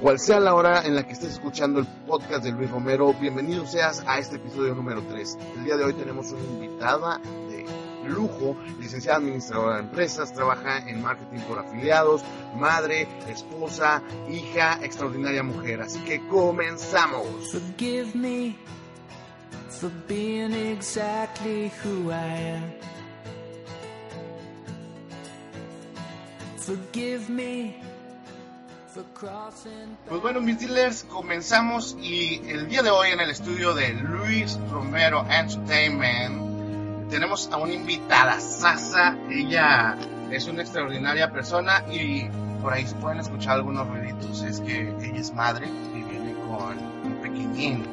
Cual sea la hora en la que estés escuchando el podcast de Luis Romero, bienvenido seas a este episodio número 3. El día de hoy tenemos una invitada de lujo, licenciada administradora de empresas, trabaja en marketing por afiliados, madre, esposa, hija, extraordinaria mujer. Así que comenzamos. Forgive me for being exactly who I am. Forgive me Pues bueno, mis dealers, comenzamos y el día de hoy en el estudio de Luis Romero Entertainment tenemos a una invitada, Sasa. Ella es una extraordinaria persona y por ahí se pueden escuchar algunos ruiditos. Es que ella es madre y viene con un pequeñín.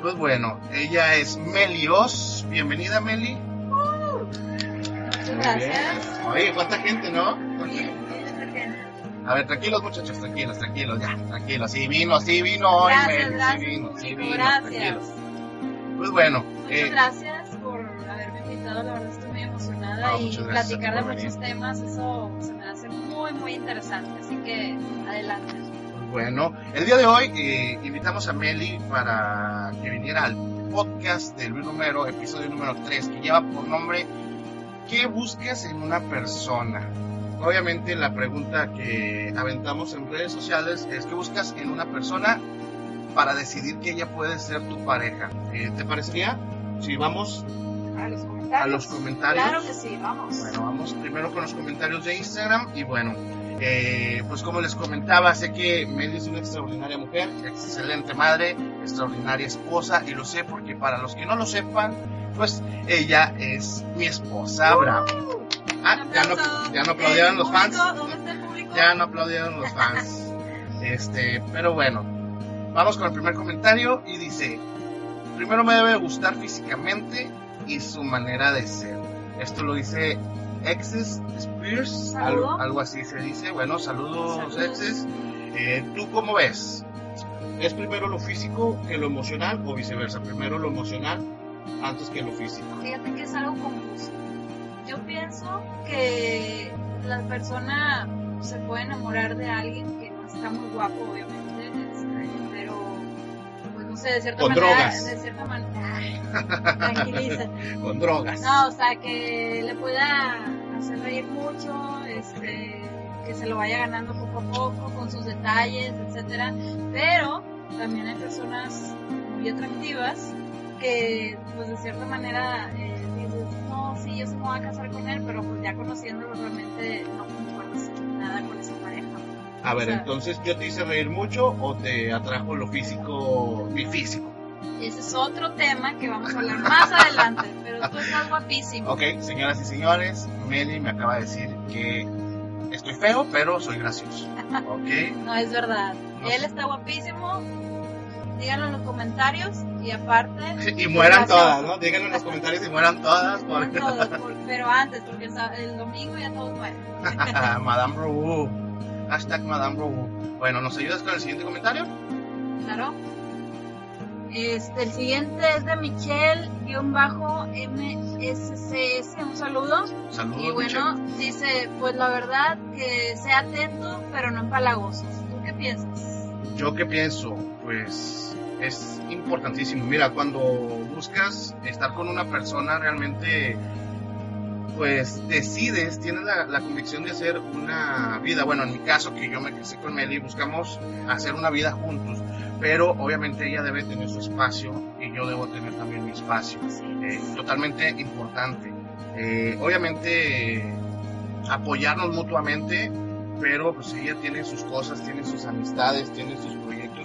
Pues bueno, ella es Melios. Bienvenida, Meli. Gracias. Oye, cuánta gente, ¿no? Bien. A ver, tranquilos muchachos, tranquilos, tranquilos, ya, tranquilos. Sí vino, sí vino hoy, Gracias, Meli, gracias, sí vino, sí vino, gracias. tranquilos. Pues bueno, Muchas eh, gracias por haberme invitado, la verdad estoy muy emocionada Ah, y platicar de muchos temas, eso se me hace muy, muy interesante, así que adelante. bueno, el día de hoy eh, invitamos a Meli para que viniera al podcast de Luis Romero, episodio número 3, que lleva por nombre ¿Qué buscas en una persona? Obviamente la pregunta que aventamos en redes sociales es ¿qué buscas en una persona para decidir que ella puede ser tu pareja? Eh, ¿Te parecería? Si vamos A los comentarios. a los comentarios. Claro que sí, vamos. Bueno, vamos primero con los comentarios de Instagram y bueno, eh, pues como les comentaba, sé que Meli es una extraordinaria mujer, excelente madre, extraordinaria esposa y lo sé porque para los que no lo sepan, pues ella es mi esposa, bravo. Ah, ya no, ya no aplaudieron ¿El los fans. Ya no aplaudieron los fans. Este, pero bueno, vamos con el primer comentario y dice, primero me debe gustar físicamente y su manera de ser. Esto lo dice Exes Spears, algo así se dice. Bueno, saludos, Saludos. Exes. Eh, ¿Tú cómo ves? ¿Es primero lo físico que lo emocional o viceversa? Primero lo emocional antes que lo físico. Fíjate que es algo confuso. Yo pienso que la persona se puede enamorar de alguien que no está muy guapo, obviamente, este, pero, pues no sé, de cierta Con manera, drogas. de cierta manera, tranquilízate. Con drogas. No, o sea, que le pueda hacer reír mucho, este, que se lo vaya ganando poco a poco con sus detalles, etcétera. Pero también hay personas muy atractivas que, pues de cierta manera, eh, sí, yo sí me voy a casar con él, pero pues ya conociéndolo realmente no nada con esa pareja. A ver, O sea, entonces, ¿yo te hice reír mucho o te atrajo lo físico, mi físico? Ese es otro tema que vamos a hablar más adelante, pero tú estás guapísimo. Ok, señoras y señores, Meli me acaba de decir que estoy feo, pero soy gracioso. Ok, No es verdad. No Él sé. está guapísimo. Díganlo en los comentarios y aparte. y mueran todas, ¿no? Díganlo en los comentarios y mueran todas. Por... todos, por- pero antes, porque el, domingo ya todos mueren. Madame Robu. Hashtag Madame Robu. Bueno, ¿nos ayudas con el siguiente comentario? Claro. Este, el siguiente es de Michelle-MSCS. Un saludo. Saludos, Y bueno, dice: Pues la verdad que sea atento, pero no empalagoso. ¿Tú qué piensas? ¿Yo qué pienso? Pues es importantísimo. Mira, cuando buscas estar con una persona realmente pues decides, tienes la, la convicción de hacer una vida, bueno, en mi caso que yo me casé con Meli, buscamos hacer una vida juntos, pero obviamente ella debe tener su espacio y yo debo tener también mi espacio, eh, totalmente importante. Eh, obviamente eh, apoyarnos mutuamente, pero pues ella tiene sus cosas, tiene sus amistades, tiene sus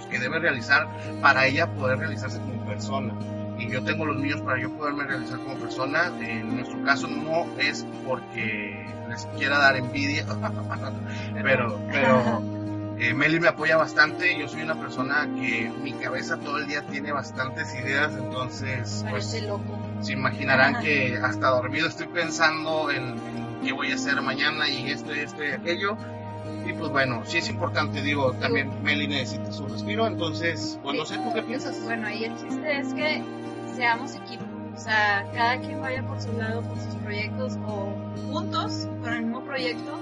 que debe realizar para ella poder realizarse como persona y yo tengo los míos para yo poderme realizar como persona. En nuestro caso no es porque les quiera dar envidia, pero, pero Eh, Meli me apoya bastante, yo soy una persona que mi cabeza todo el día tiene bastantes ideas, entonces pues loco. se imaginarán que hasta dormido estoy pensando en, en qué voy a hacer mañana y esto esto y aquello. Pues bueno, sí es importante, digo, también Meli necesita su respiro, entonces, pues no sé, ¿tú qué piensas? Bueno, y el chiste es que seamos equipo. O sea, cada quien vaya por su lado con sus proyectos o juntos con el mismo proyecto,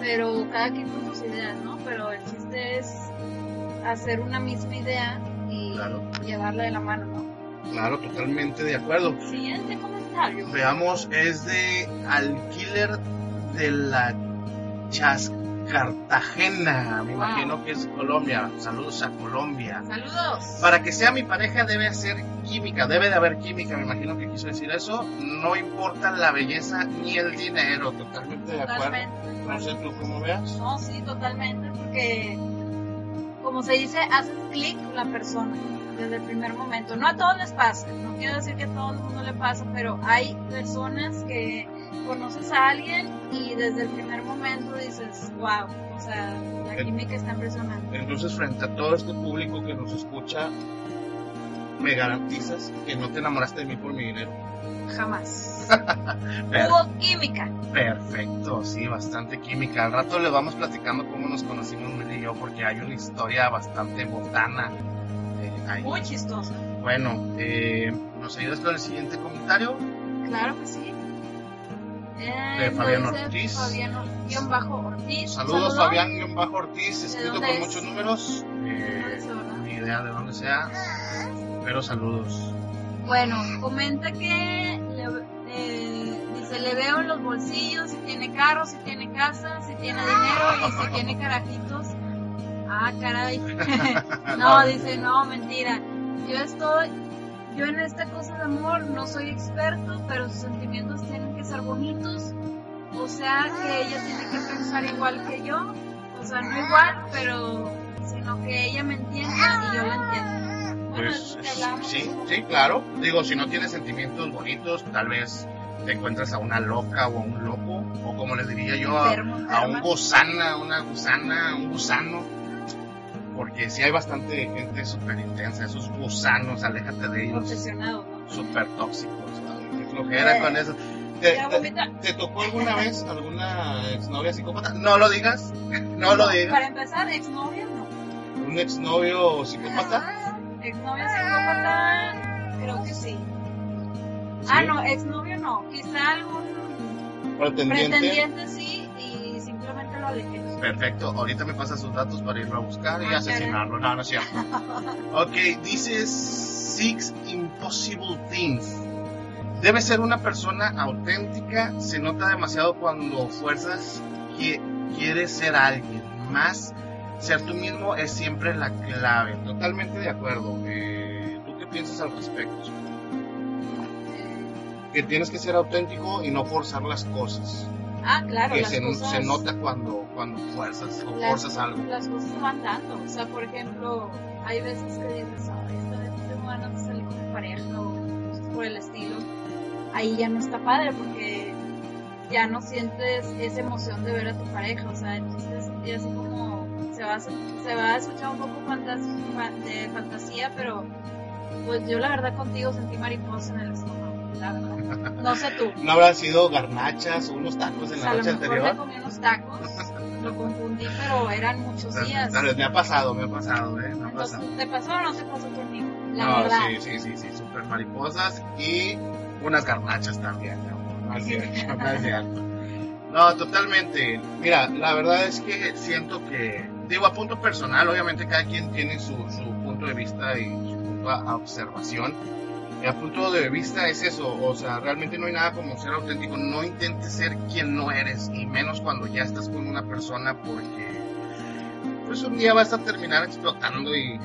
pero cada quien con sus ideas, ¿no? Pero el chiste es hacer una misma idea y Claro. llevarla de la mano, ¿no? Claro, totalmente de acuerdo. Siguiente comentario. Veamos, es de Alquiler de la Chas Cartagena, me Wow. imagino que es Colombia. Saludos a Colombia. Saludos. Para que sea mi pareja debe ser química, debe de haber química, me imagino que quiso decir eso. No importa la belleza ni el dinero, totalmente de acuerdo. Totalmente. de No acuerdo. sé tú cómo veas. No, sí, totalmente, porque como se dice, haces clic con la persona desde el primer momento. No a todos les pasa, no quiero decir que a todo el mundo le pasa, pero hay personas que conoces a alguien y desde el primer momento dices, wow, o sea, la química está impresionante. Entonces, frente a todo este público que nos escucha, me garantizas que no te enamoraste de mí por mi dinero. Jamás. Hubo química. Perfecto, sí, bastante química. Al rato le vamos platicando cómo nos conocimos Mel y yo, porque hay una historia bastante botana. eh, ahí. Muy chistosa. Bueno, eh, ¿nos ayudas con el siguiente comentario? Claro que sí. Eh, De Fabián Ortiz. Fabián guion bajo Ortiz. Saludos, Saludo. Fabián Bajo Ortiz, escrito con es? muchos números. Eh, ni idea de dónde sea, pero saludos. Bueno, comenta que le- eh, dice, le veo en los bolsillos, si tiene carro, si tiene casa, si tiene dinero y si tiene carajitos. Ah, caray. no, dice, no, mentira. Yo estoy, yo en esta cosa de amor no soy experto, pero sus sentimientos tienen que ser bonitos. O sea que ella tiene que pensar igual que yo. O sea, no igual, pero sino que ella me entienda y yo la entiendo. Bueno, Pues sí, sí, claro. Digo, si no tienes sentimientos bonitos, tal vez te encuentras a una loca o a un loco, o como les diría yo, a, a un gusana, una gusana, un gusano. Porque sí hay bastante gente súper intensa, esos gusanos, aléjate de ellos, Obsesionado, ¿no? súper tóxicos. Qué flojera con eso. ¿Te, tocó alguna vez alguna exnovia psicópata? No lo digas, no lo digas. Para empezar, exnovia no. ¿Un exnovio psicópata? Exnovia psicópata, creo que sí. Ah, no, exnovio no. Quizá algún Pretendiente. pretendiente sí y simplemente lo alejé. Perfecto, ahorita me pasa sus datos para irlo a buscar y Ah, asesinarlo. No, no es cierto. Ok, dice Six Impossible Things. Debe ser una persona auténtica. Se nota demasiado cuando fuerzas que quieres ser alguien. Más ser tú mismo es siempre la clave. Totalmente de acuerdo. Eh, ¿Tú qué piensas al respecto? Que tienes que ser auténtico y no forzar las cosas. Ah, claro, que las se, cosas, se nota cuando, cuando fuerzas o las, forzas algo. las cosas van dando. O sea, por ejemplo, hay veces que dices, ay, esta vez tengo ganas de salir con mi pareja o cosas por el estilo. Ahí ya no está padre porque ya no sientes esa emoción de ver a tu pareja. O sea, el chiste es sentir así como se va a, se va a escuchar un poco fantas- fa- de fantasía, pero pues yo la verdad contigo sentí mariposa en el estómago. No sé tú. ¿No habrán sido garnachas o unos tacos en O la sea, a lo noche mejor me anterior? comí unos tacos, lo confundí, pero eran muchos días. Tal vez me ha pasado, me ha pasado, ¿eh? Me ha Entonces, pasado. ¿te pasó o no te pasó conmigo? La no, verdad. sí, sí, sí, sí, super mariposas y unas garnachas también, no cierto. No, totalmente. Mira, la verdad es que siento que, digo, a punto personal, obviamente cada quien tiene su, su punto de vista y su punto a, a observación. A punto de vista es eso, o sea, realmente no hay nada como ser auténtico. No intentes ser quien no eres, y menos cuando ya estás con una persona, porque pues un día vas a terminar explotando y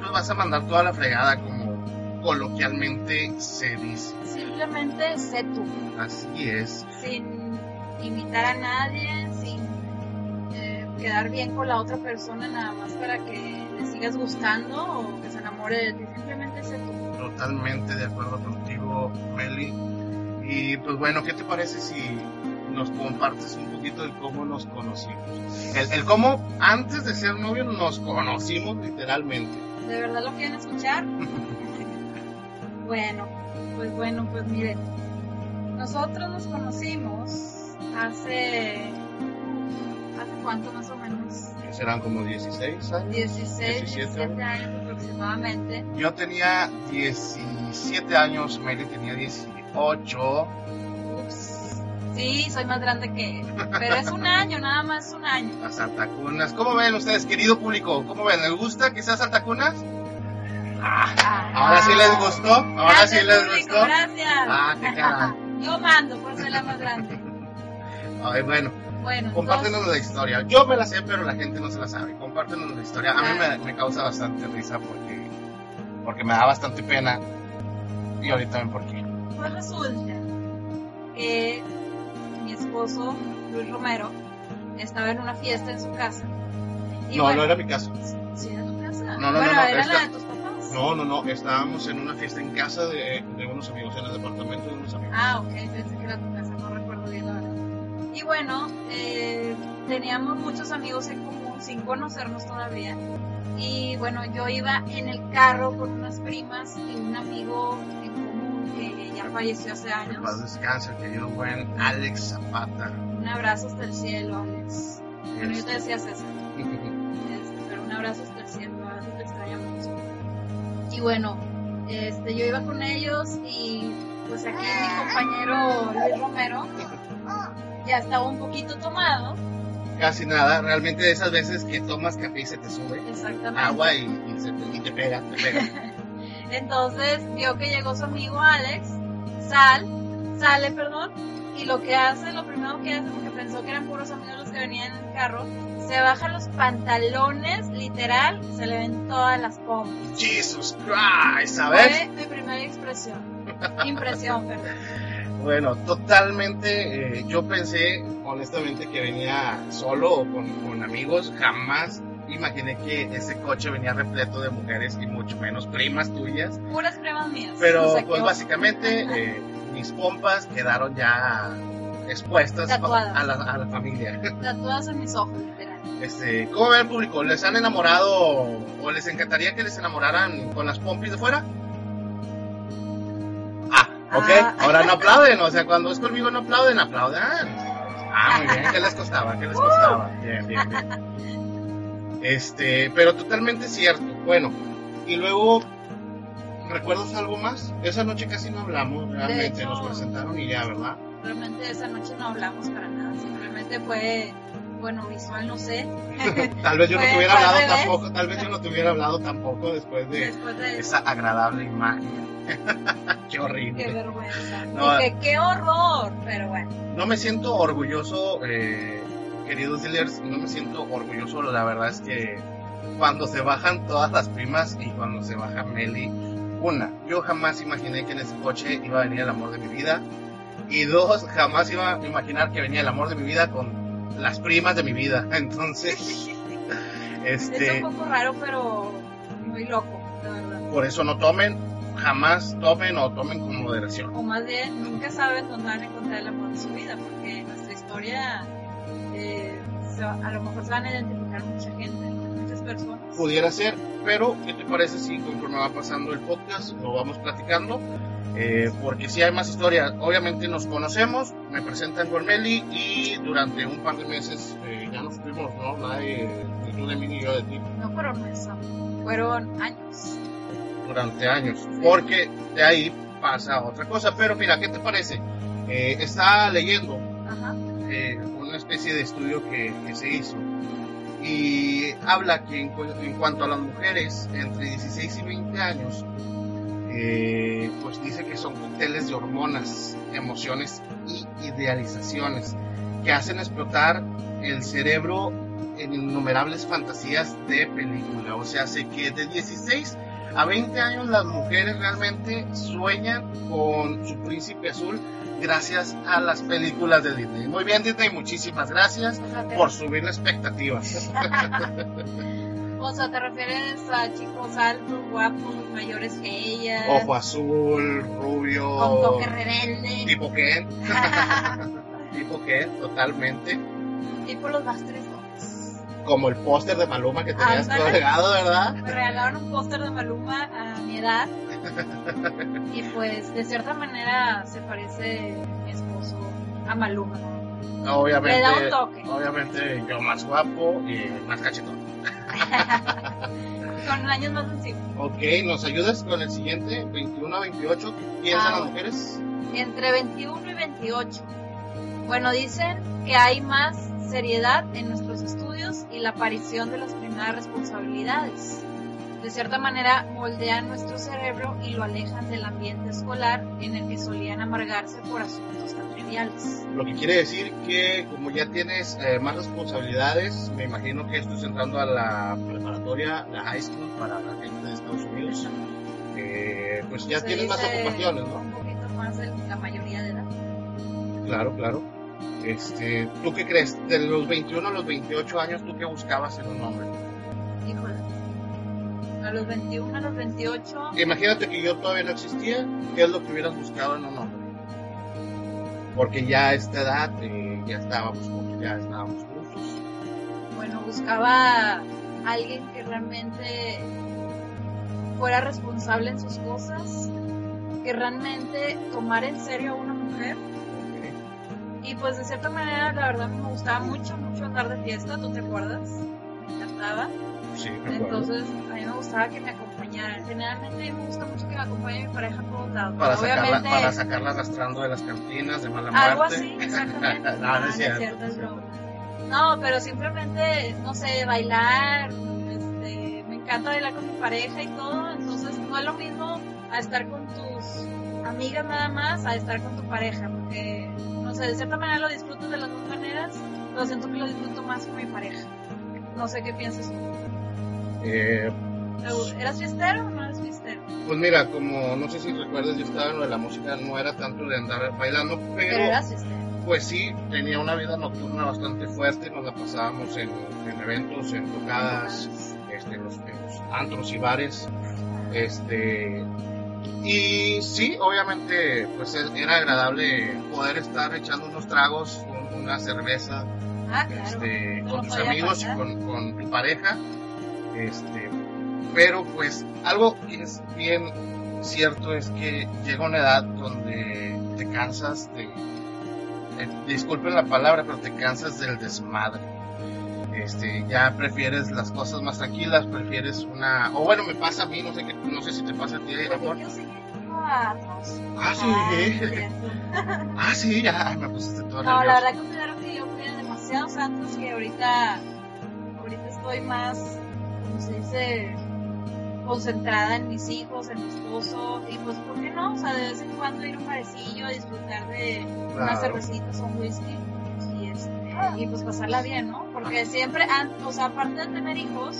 pues vas a mandar toda la fregada como coloquialmente se dice. Simplemente sé tú, Así es. sin imitar a nadie, sin eh, quedar bien con la otra persona nada más para que le sigas gustando o que se enamore de ti. Simplemente sé tú. Totalmente de acuerdo contigo, Meli. Y pues bueno, ¿qué te parece si nos compartes un poquito de cómo nos conocimos. El, el cómo antes de ser novios nos conocimos literalmente. ¿De verdad lo quieren escuchar? bueno, pues bueno, pues miren. Nosotros nos conocimos hace. ¿Hace cuánto más o menos? Serán como 16 años. 16, 17 17 años aproximadamente. Yo tenía 17 años, Mary tenía 18. Ups. Sí, soy más grande que él. Pero es un año, nada más un año. Las altacunas. ¿Cómo ven ustedes, querido público? ¿Cómo ven? ¿Les gusta que seas altacunas? Ah, ahora sí les gustó. Ahora Gracias, sí les público, gustó. Gracias. Ah, qué. Yo mando por ser la más grande. Ay, bueno, Bueno, compártenos entonces, la historia. Yo me la sé, pero la gente no se la sabe. Compártenos la historia. A mí me, me causa bastante risa porque, porque me da bastante pena. Y ahorita ven por qué. pues resulta que mi esposo, Luis Romero, estaba en una fiesta en su casa. Y No, bueno, no era mi caso. ¿Sí era tu casa? No, no, bueno, no, no, era esta- la de tus papás. No, no, no. Estábamos en una fiesta en casa de, de unos amigos, en el departamento de unos amigos. Ah, ok, pensé que era tu casa, Y bueno, eh, teníamos muchos amigos en común sin conocernos todavía. Y bueno, yo iba en el carro con unas primas y un amigo en común que ya falleció hace años. paz descanse, el querido buen Alex Zapata. Un abrazo hasta el cielo, Alex. Bueno, yo te decía César. Este, pero un abrazo hasta el cielo, te mucho. Y bueno, este, yo iba con ellos y pues aquí mi compañero Luis Romero ya estaba un poquito tomado, Casi nada, realmente de esas veces que tomas café y se te sube exactamente. agua y, y se te, y te pega, te pega. Entonces vio que llegó su amigo Alex, sal, sale, perdón, y lo que hace, lo primero que hace, porque pensó que eran puros amigos los que venían en el carro, se baja los pantalones, literal, se le ven todas las pompas. Jesus Christ, ¿sabes? Fue mi primera expresión. Impresión, perdón. Bueno, totalmente, eh, yo pensé honestamente que venía solo o con, con amigos, jamás imaginé que ese coche venía repleto de mujeres y mucho menos primas tuyas. Puras pruebas mías. Pero O sea, pues básicamente eh, mis pompas quedaron ya expuestas Tatuadas. a la, a la familia. Tatuadas en mis ojos, literal. Este, ¿Cómo ve el público? ¿Les han enamorado o les encantaría que les enamoraran con las pompis de fuera? Ok. Ah. Ahora no aplauden, o sea, cuando es conmigo no aplauden, aplaudan. Ah, muy bien, ¿qué les costaba? ¿Qué les costaba? Bien, bien, bien. Este, pero totalmente cierto. Bueno, y luego, ¿recuerdas algo más? Esa noche casi no hablamos, realmente hecho- nos presentaron y ya, ¿verdad? Realmente esa noche no hablamos para nada. Simplemente fue, bueno, visual, no sé. Tal vez yo no te hubiera hablado revés. tampoco, tal vez yo no te hubiera hablado tampoco después de Después de eso. esa agradable imagen. Qué Qué horrible. vergüenza. No, Dije, qué horror. Pero bueno. No me siento orgulloso, eh, queridos dealers, no me siento orgulloso. La verdad es que cuando se bajan todas las primas y cuando se baja Meli, una, yo jamás imaginé que en ese coche iba a venir el amor de mi vida. Y dos, jamás iba a imaginar que venía el amor de mi vida con las primas de mi vida. Entonces, Es este, un poco raro, pero muy loco, la verdad. por eso no tomen, jamás tomen o tomen con moderación. O más bien, nunca saben dónde van a encontrar el amor de su vida, porque nuestra historia, eh, a lo mejor se van a identificar mucha gente, muchas personas. pudiera ser, pero ¿qué te parece si conforme va pasando el podcast lo vamos platicando? Eh, porque si hay más historias, obviamente nos conocemos, me presentan con Meli y durante un par de meses eh, ya nos fuimos, ¿no? Nadie, ni tú de mí ni yo de ti, No fueron meses, fueron años. durante años, porque de ahí pasa otra cosa. Pero mira, ¿qué te parece? Eh, está leyendo Ajá. eh, una especie de estudio que, que se hizo y habla que en, en cuanto a las mujeres entre 16 y 20 años, eh, pues dice que son cócteles de hormonas, emociones y idealizaciones que hacen explotar el cerebro en innumerables fantasías de película. O sea, hace que de 16 a 20 años las mujeres realmente sueñan con su príncipe azul gracias a las películas de Disney. Muy bien Disney, muchísimas gracias te, por subir las expectativas. o sea, te refieres a chicos altos, guapos, mayores que ella, Ojo azul, rubio, con toque rebelde. tipo Ken. tipo que totalmente Tipo los Backstreet Boys. como el póster de Maluma que tenías colgado, ¿verdad? Me regalaron un póster de Maluma a mi edad. Y pues, de cierta manera, se parece mi esposo a Maluma. Obviamente, da un toque. obviamente yo más guapo y más cachetón. Con años más encima. Ok, ¿nos ayudas con el siguiente? 21 a 28, ¿qué piensan Ah, las mujeres? Entre 21 y 28. Bueno, dicen que hay más seriedad en nuestros estudios y la aparición de las primeras responsabilidades. De cierta manera, moldean nuestro cerebro y lo alejan del ambiente escolar en el que solían amargarse por asuntos tan triviales. Lo que quiere decir que como ya tienes eh, más responsabilidades, me imagino que estás entrando a la preparatoria, la high school para la gente de Estados Unidos, eh, pues ya Se tienes más ocupaciones, ¿no? Un poquito más de la mayoría de edad. Claro, claro. Este, ¿Tú qué crees? De los 21 a los 28 años, ¿tú qué buscabas en un hombre? Híjole. A los 21, a los 28. Imagínate que yo todavía no existía, ¿qué es lo que hubieras buscado en un hombre? Porque ya a esta edad eh, ya estábamos juntos, ya estábamos juntos. Bueno, buscaba a alguien que realmente fuera responsable en sus cosas, que realmente tomara en serio a una mujer. Y pues de cierta manera, la verdad me gustaba mucho, mucho andar de fiesta, ¿tú te acuerdas? Me encantaba. Sí. Entonces, a mí me gustaba que me acompañaran. Generalmente me gusta mucho que me acompañe mi pareja a todos lados. para, sacarla, para sacarla arrastrando de las cantinas de mala algo muerte. así, exactamente. No, no es no es cierto, cierto, es es cierto. broma. No, pero simplemente, no sé, bailar, este, me encanta bailar con mi pareja y todo, entonces no es lo mismo a estar con tus amigas nada más a estar con tu pareja, porque, no sé, de cierta manera lo disfruto de las dos maneras, pero siento que lo disfruto más con mi pareja. No sé qué piensas tú. Eh, ¿Eras fiestero o no eras fiestero? pues mira, como no sé si recuerdas, yo estaba en lo de la música, no era tanto de andar bailando, Pero pero eras fiestero. pues sí, tenía una vida nocturna bastante fuerte, nos la pasábamos en, en eventos, en tocadas, este, en, los, en los antros y bares. Este, y sí, obviamente, pues era agradable poder estar echando unos tragos, un- una cerveza, Ah, claro. este, No con tus amigos y con tu pareja. Este, pero pues algo que es bien cierto es que llega una edad donde te cansas de, eh, disculpen la palabra, pero te cansas del desmadre. Este, ya prefieres las cosas más tranquilas, prefieres una, o bueno, me pasa a mí, no sé qué, no sé si te pasa a ti, amor. Yo seguí a antros. Ah, sí, Ah, eh. ah, sí, ya, me pusiste todo No, la nervioso. verdad considero que yo fui a demasiados antros que ahorita, ahorita estoy más, dice, concentrada en mis hijos, en mi esposo, y pues, ¿por qué no? O sea, de vez en cuando ir a un parecillo, disfrutar de unas Claro. cervecitas o un whisky, y, este, y pues pasarla bien, ¿no? Porque siempre, o sea, aparte de tener hijos,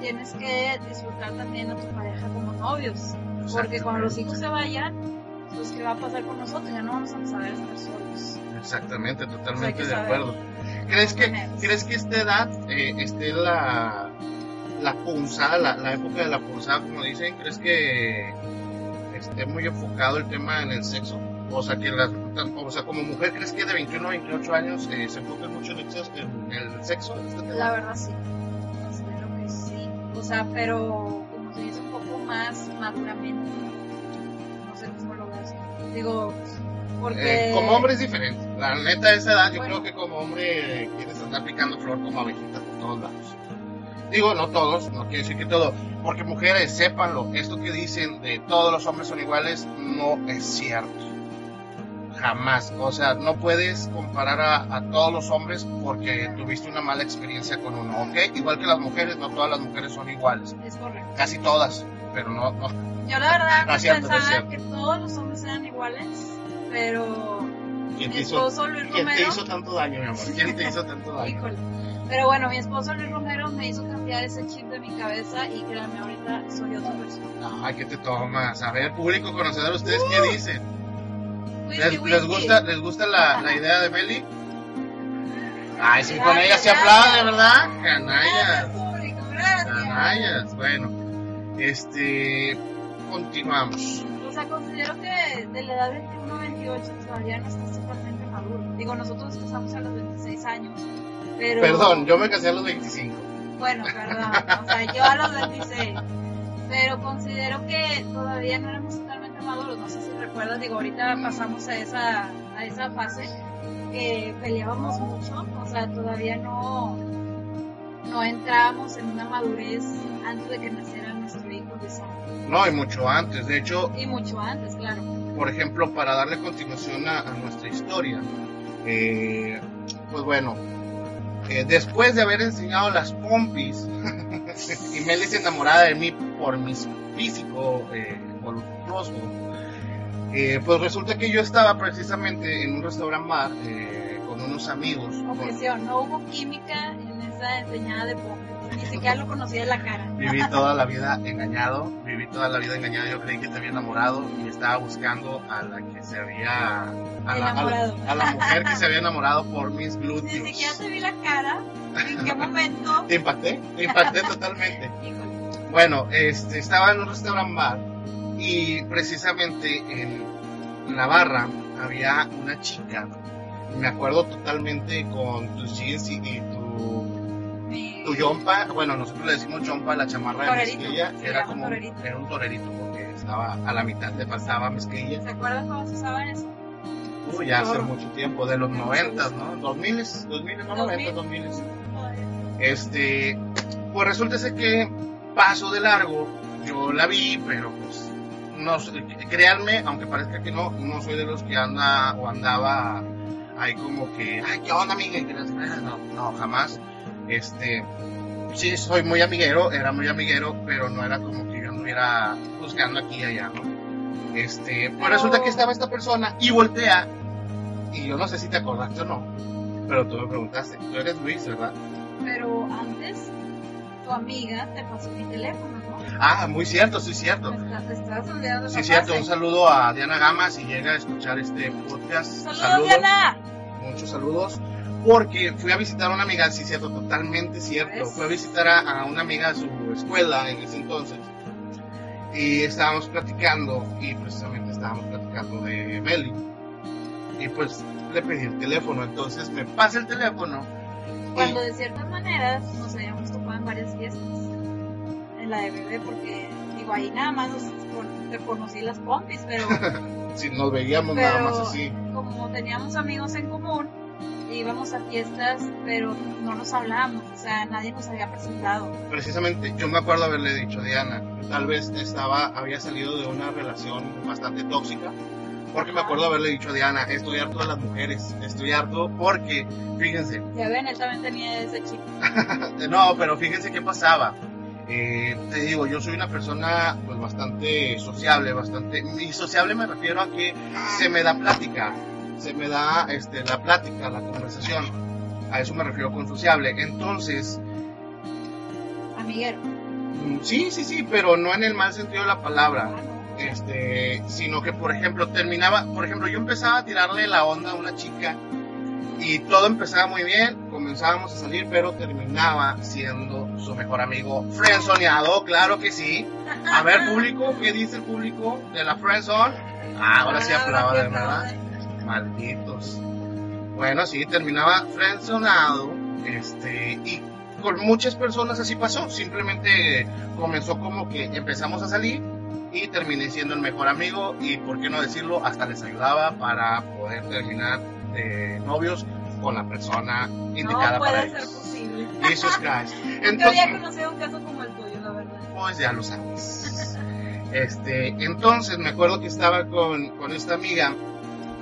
tienes que disfrutar también a tu pareja como novios, porque cuando los hijos se vayan, pues, ¿qué va a pasar con nosotros? Ya no vamos a saber estar solos. Exactamente, O sea, hay totalmente que de saber acuerdo. ¿Crees que. ¿Crees que esta edad eh, esté la, la punzada, la, la época de la punzada, como dicen? ¿Crees que esté muy enfocado el tema en el sexo? O sea, que las, o sea, como mujer, ¿crees que de 21 a 28 años eh, se enfoque mucho en el, sexo- en el sexo? este? La verdad sí. Considero que sí. O sea, pero como se dice un poco más maduramente. No sé cómo lo ves. Digo, porque... Eh, como hombre es diferente. La neta, a esa edad, yo Bueno. creo que como hombre eh, quieres andar picando flor como abejita por todos lados. Digo, no todos, no quiere decir que todo. Porque mujeres, sépanlo, esto que dicen de todos los hombres son iguales, no es cierto. Jamás. O sea, no puedes comparar a, a todos los hombres porque tuviste una mala experiencia con uno, ¿ok? Igual que las mujeres, no todas las mujeres son iguales. Es correcto. Casi todas, pero no, no. Yo la verdad No cierto, pensaba que todos los hombres eran iguales, pero ¿Quién mi te hizo, quién te tanto daño, mi amor? ¿Quién te hizo tanto daño? Híjole. Pero bueno, mi esposo Luis Romero me hizo cambiar ese chip de mi cabeza y créanme, ahorita soy otra persona. Ay, ¿qué te tomas? A ver, público conocedor, ¿ustedes qué dicen? Whisky, ¿Les, les whisky. gusta, ¿Les gusta la, la idea de Belly? Ay, sí, con ella se aplaude, ¿verdad? Canallas, público, canallas. Bueno, este, continuamos. O sea, considero que de la edad 21 a 28 todavía no está totalmente maduro. Digo, nosotros nos casamos a los 26 años, pero... Perdón, yo me casé a los 25. Bueno, perdón, o sea, yo a los 26. Pero considero que todavía no éramos totalmente maduros. No sé si recuerdas, digo, ahorita pasamos a esa, a esa fase que peleábamos mucho. O sea, todavía no, no entrábamos en una madurez antes de que naciera nuestro hijo de sangre. No, y mucho antes. De hecho, Y mucho antes, claro. por ejemplo, para darle continuación a, a nuestra historia, eh, pues bueno, eh, después de haber enseñado las pompis y Melis enamorada de mí por mi físico eh, voluptuoso, eh, pues resulta que yo estaba precisamente en un restaurant bar eh, con unos amigos. con- Objeción, no hubo química en esa enseñada de pompis. Ni siquiera lo conocía de la cara. Viví toda la vida engañado, viví toda la vida engañado. Yo creí que te había enamorado y estaba buscando a la que se había. A la, a la- Enamorado. a la mujer que se había enamorado por mis Ni glúteos. siquiera te vi la cara. ¿En qué momento? Te impacté, te impacté totalmente. Bueno, este, estaba en un restaurant bar y precisamente en la barra había una chica. Me acuerdo totalmente con tus jeans y, y tu, yompa. Bueno, nosotros le decimos yompa a la chamarra de mezclilla, era como torerito. era un torerito porque estaba a la mitad, le pasaba mezclilla. ¿Se acuerdan cómo se usaba eso? Uy, ya hace mucho tiempo, de los noventas, ¿no? Dos miles, dos miles, no noventas, dos miles. Este, pues resulta ser que paso de largo, yo la vi, pero pues, no, créanme, aunque parezca que no, no soy de los que anda o andaba ahí como que, ay, ¿qué onda, las- No, no, jamás. Este, sí, soy muy amiguero, era muy amiguero, pero no era como que yo anduviera buscando aquí y allá, ¿no? Este, pues resulta que estaba esta persona y voltea, y yo no sé si te acordaste o no, pero tú me preguntaste, tú eres Luis, ¿verdad? Pero antes, tu amiga te pasó mi teléfono, ¿no? Ah, muy cierto, sí, cierto. Te estás, te estás olvidando Sí, cierto. Un saludo a Diana Gama si llega a escuchar este podcast. ¡Saludos, Diana! Muchos saludos. Porque fui a visitar a una amiga, sí, cierto, totalmente cierto. ¿Ves? Fui a visitar a, a una amiga a su escuela en ese entonces. Y estábamos platicando, y precisamente estábamos platicando de Meli. Y pues le pedí el teléfono, entonces me pasa el teléfono. y- Cuando de ciertas maneras nos habíamos topado en varias fiestas. En la de bebé, porque digo, ahí nada más nos, con- te conocí las pompis, pero si nos veíamos nada más así. como teníamos amigos en común, íbamos a fiestas, pero no nos hablábamos, o sea, nadie nos había presentado. precisamente yo me acuerdo haberle dicho a Diana, tal vez estaba, había salido de una relación bastante tóxica, porque me acuerdo haberle dicho a Diana, estoy harto de las mujeres, estoy harto porque, fíjense, Ya ven, él también tenía ese chico. no, pero fíjense qué pasaba. Eh, te digo, yo soy una persona pues bastante sociable, bastante, y sociable me refiero a que se me da plática, se me da este, la plática, la conversación, a eso me refiero con sociable, entonces Amiguero. Mm, Sí, sí, sí, pero no en el mal sentido de la palabra. Ah. Este, sino que, por ejemplo, terminaba, por ejemplo, yo empezaba a tirarle la onda a una chica y todo empezaba muy bien, comenzábamos a salir, pero terminaba siendo su mejor amigo friendzoneado, claro que sí. A ver, público, ¿qué dice el público de la friendzone? Ah, ahora sí aplauden, ¿verdad? Malditos. Bueno, sí, terminaba friendzonado, este, y con muchas personas así pasó. Simplemente comenzó como que empezamos a salir y terminé siendo el mejor amigo y, por qué no decirlo, hasta les ayudaba para poder terminar de novios con la persona indicada No para puede ser ellos. posible. Jesus Christ. Entonces, había conocido un caso como el tuyo, la verdad. pues ya lo sabes. Este, entonces me acuerdo que estaba con, con esta amiga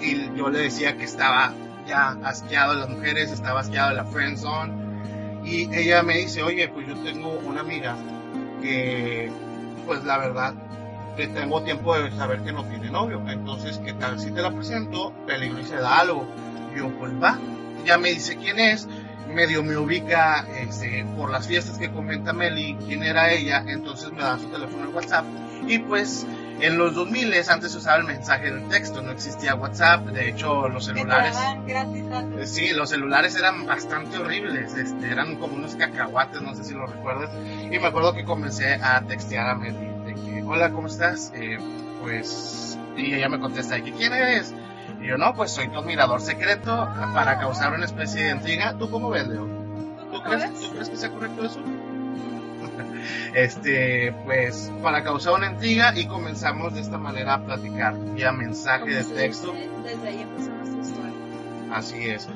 y yo le decía que estaba ya asqueado de las mujeres, estaba asqueado de la friend zone y ella me dice, oye, pues yo tengo una amiga que, pues la verdad, que tengo tiempo de saber que no tiene novio, entonces, ¿qué tal si te la presento? Peligro y se da algo. Y yo, pues va, ya me dice quién es, medio me ubica este, por las fiestas que comenta Meli, quién era ella, entonces me da su teléfono en WhatsApp. Y pues en los 2000 antes se usaba el mensaje del texto, no existía WhatsApp, de hecho los celulares... daban gratis antes. Sí, los celulares eran bastante horribles, este, eran como unos cacahuates, no sé si lo recuerdas. Y me acuerdo que comencé a textear a Meli de que, hola, ¿cómo estás? Eh, pues, y ella me contesta de que, ¿quién eres? Y yo, no, pues soy tu admirador secreto para causar una especie de intriga. ¿Tú cómo ves, Leo? ¿Tú crees? ¿Tú crees que sea correcto eso? Este, pues, para causar una intriga y comenzamos de esta manera a platicar vía mensaje de texto. Desde ahí empezó nuestra historia. Así es.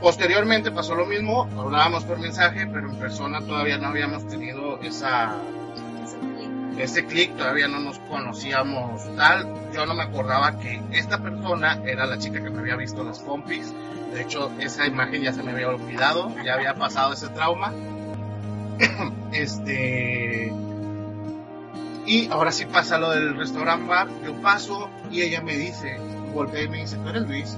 Posteriormente pasó lo mismo, hablábamos por mensaje, pero en persona todavía no habíamos tenido esa, Ese clic. ese clic, todavía no nos conocíamos tal. Yo no me acordaba que esta persona era la chica que me había visto las pompis. De hecho, esa imagen ya se me había olvidado, ya había pasado ese trauma. este. Y ahora sí pasa lo del restaurant bar. Yo paso y ella me dice, voltea y me dice, ¿tú eres Luis?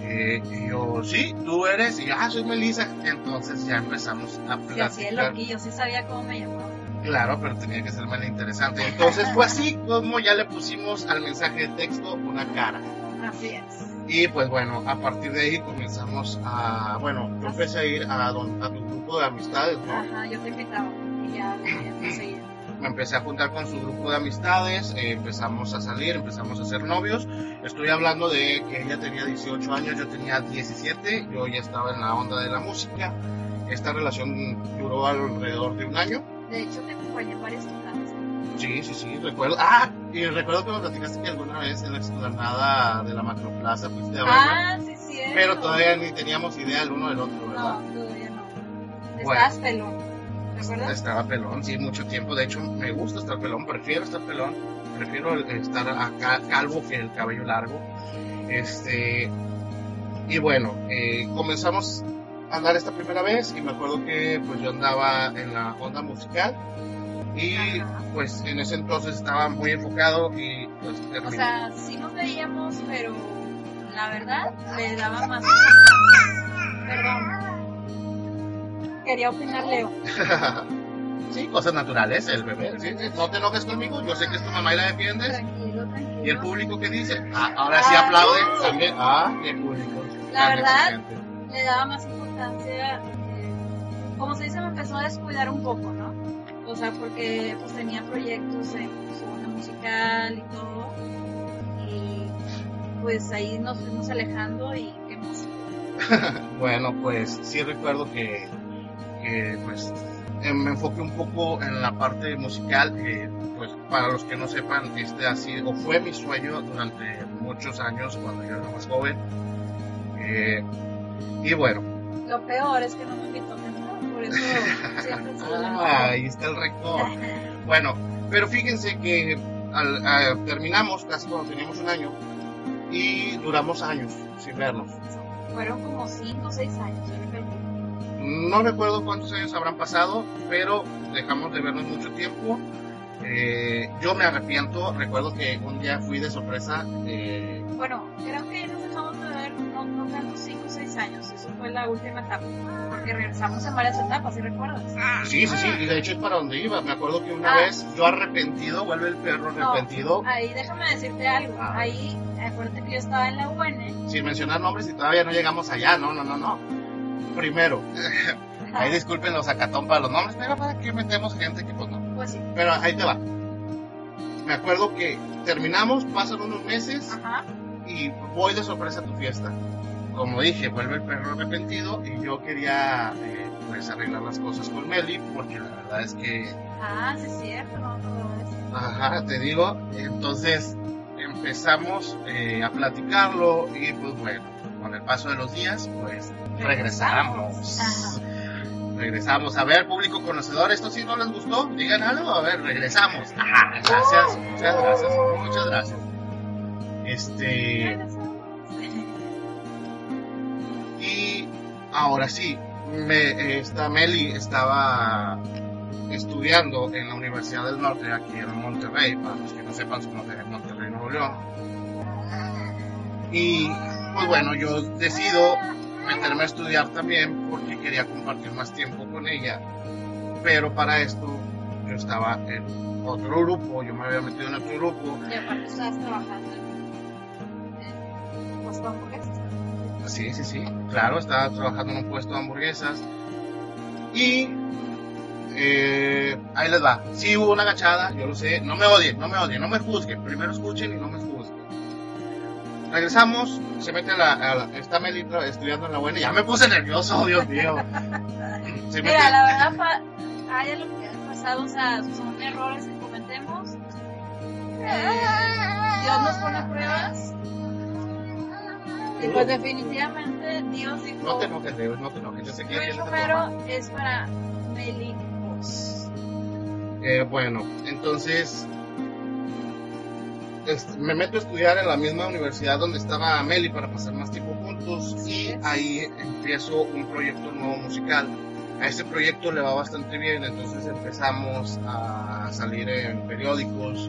Eh, y yo, sí, tú eres. Y yo, ah, soy Melissa. Entonces ya empezamos a Sí, así platicar. loquillo, sí sabía cómo me llamaba. Claro, pero tenía que ser más interesante. Entonces fue así como ya le pusimos al mensaje de texto una cara. Así es. Y pues bueno, a partir de ahí comenzamos a, bueno, yo empecé a ir a, don- a tu grupo de amistades, ¿no? Ajá, yo te invitaba y ya me seguía. Me empecé a juntar con su grupo de amistades, eh, empezamos a salir, empezamos a ser novios. Estoy hablando de que ella tenía 18 años, yo tenía 17, yo ya estaba en la onda de la música. Esta relación duró alrededor de un año. De hecho, te acompañé varias tocadas. Sí, sí, sí, recuerdo. Ah, y recuerdo que me platicaste que alguna vez en la explanada de la Macroplaza fuiste a verla, Ah, sí, sí. pero todavía ni teníamos idea el uno del otro, ¿verdad? No, todavía no. Bueno. Estabas pelón. ¿Recuerdas? Estaba pelón, sí, mucho tiempo. De hecho, me gusta estar pelón, prefiero estar pelón, prefiero estar acá calvo que el cabello largo. Este, y bueno, eh, comenzamos a andar esta primera vez y me acuerdo que pues yo andaba en la onda musical y Ajá. pues en ese entonces estaba muy enfocado y pues O sea, sí nos veíamos, pero la verdad le daba más. Perdón. Quería opinar, Leo. sí, cosas naturales, el bebé. sí, sí, No te enojes conmigo, yo sé que es tu mamá y la defiendes. Tranquilo, tranquilo. ¿Y el público qué dice? Ah, ahora sí aplaude también. Ah, el público. La tan verdad, exigente. le daba más importancia. eh, como se dice, me empezó a descuidar un poco, ¿no? O sea, porque pues tenía proyectos en su onda musical y todo. Y pues ahí nos fuimos alejando y qué más. Bueno, pues sí recuerdo que, que, pues eh, me enfoqué un poco en la parte musical, que pues para los que no sepan, este ha sido, fue mi sueño durante muchos años cuando yo era más joven. Eh, y bueno, Lo peor es que no me invitó por eso siempre se ah, ahí está el rector. Bueno, pero fíjense que al- terminamos casi cuando teníamos un año y duramos años sin vernos. Fueron como 5 o 6 años. No recuerdo cuántos años habrán pasado, pero dejamos de vernos mucho tiempo. Eh, yo me arrepiento, recuerdo que un día fui de sorpresa. eh, Bueno, creo que no, no tanto 5 o 6 años, eso fue la última etapa, porque regresamos en varias etapas, ¿sí recuerdas? sí, sí, sí, y de hecho es para donde iba. Me acuerdo que una Ah. vez yo arrepentido, vuelve el perro No. arrepentido, Ahí déjame decirte algo, Ah. ahí acuérdate que yo estaba en la UN, sin mencionar nombres y todavía no llegamos allá. No, no, no, no. Primero, ahí disculpen los sacatón para los nombres, pero para qué metemos gente que pues no. pues sí, Pero ahí te va. Me acuerdo que terminamos, pasan unos meses. ajá, y voy de sorpresa a tu fiesta. Como dije, vuelve el perro arrepentido y yo quería eh, pues arreglar las cosas con Meli porque la verdad es que, ah, sí es cierto, ajá, te digo, entonces empezamos eh, a platicarlo y pues bueno, con el paso de los días pues regresamos. Ajá. Regresamos. A ver, público conocedor, esto sí no les gustó, digan algo, a ver, regresamos. Ajá, gracias, muchas gracias, muchas gracias. Este... Y ahora sí, me, esta Meli estaba estudiando en la Universidad del Norte, aquí en Monterrey, para los que no sepan, somos de Monterrey, Nuevo León. Y pues bueno, yo decido meterme a estudiar también porque quería compartir más tiempo con ella. Pero para esto yo estaba en otro grupo, yo me había metido en otro grupo. Y aparte estabas trabajando puesto de hamburguesas. Sí, sí, sí, claro, estaba trabajando en un puesto de hamburguesas. Y eh, ahí les va. Sí hubo una agachada, yo lo sé. No me odien, no me odien, no me juzguen. Primero escuchen y no me juzguen. regresamos, se mete a la, a la- está Meli tra- estudiando en la buena, ya me puse nervioso, Dios mío. Se mete- Mira, la verdad, pa, haya lo que haya pasado, o sea, son errores que cometemos. Eh, Dios nos pone pruebas. Y pues definitivamente Dios dijo, no te enojes, Leo, no te enojes, yo sé que Romero trabajo. es para Meli Voz. Eh, bueno, entonces me meto a estudiar en la misma universidad donde estaba Meli para pasar más tiempo juntos y ahí empiezo un proyecto nuevo musical. A ese proyecto le va bastante bien, entonces empezamos a salir en periódicos,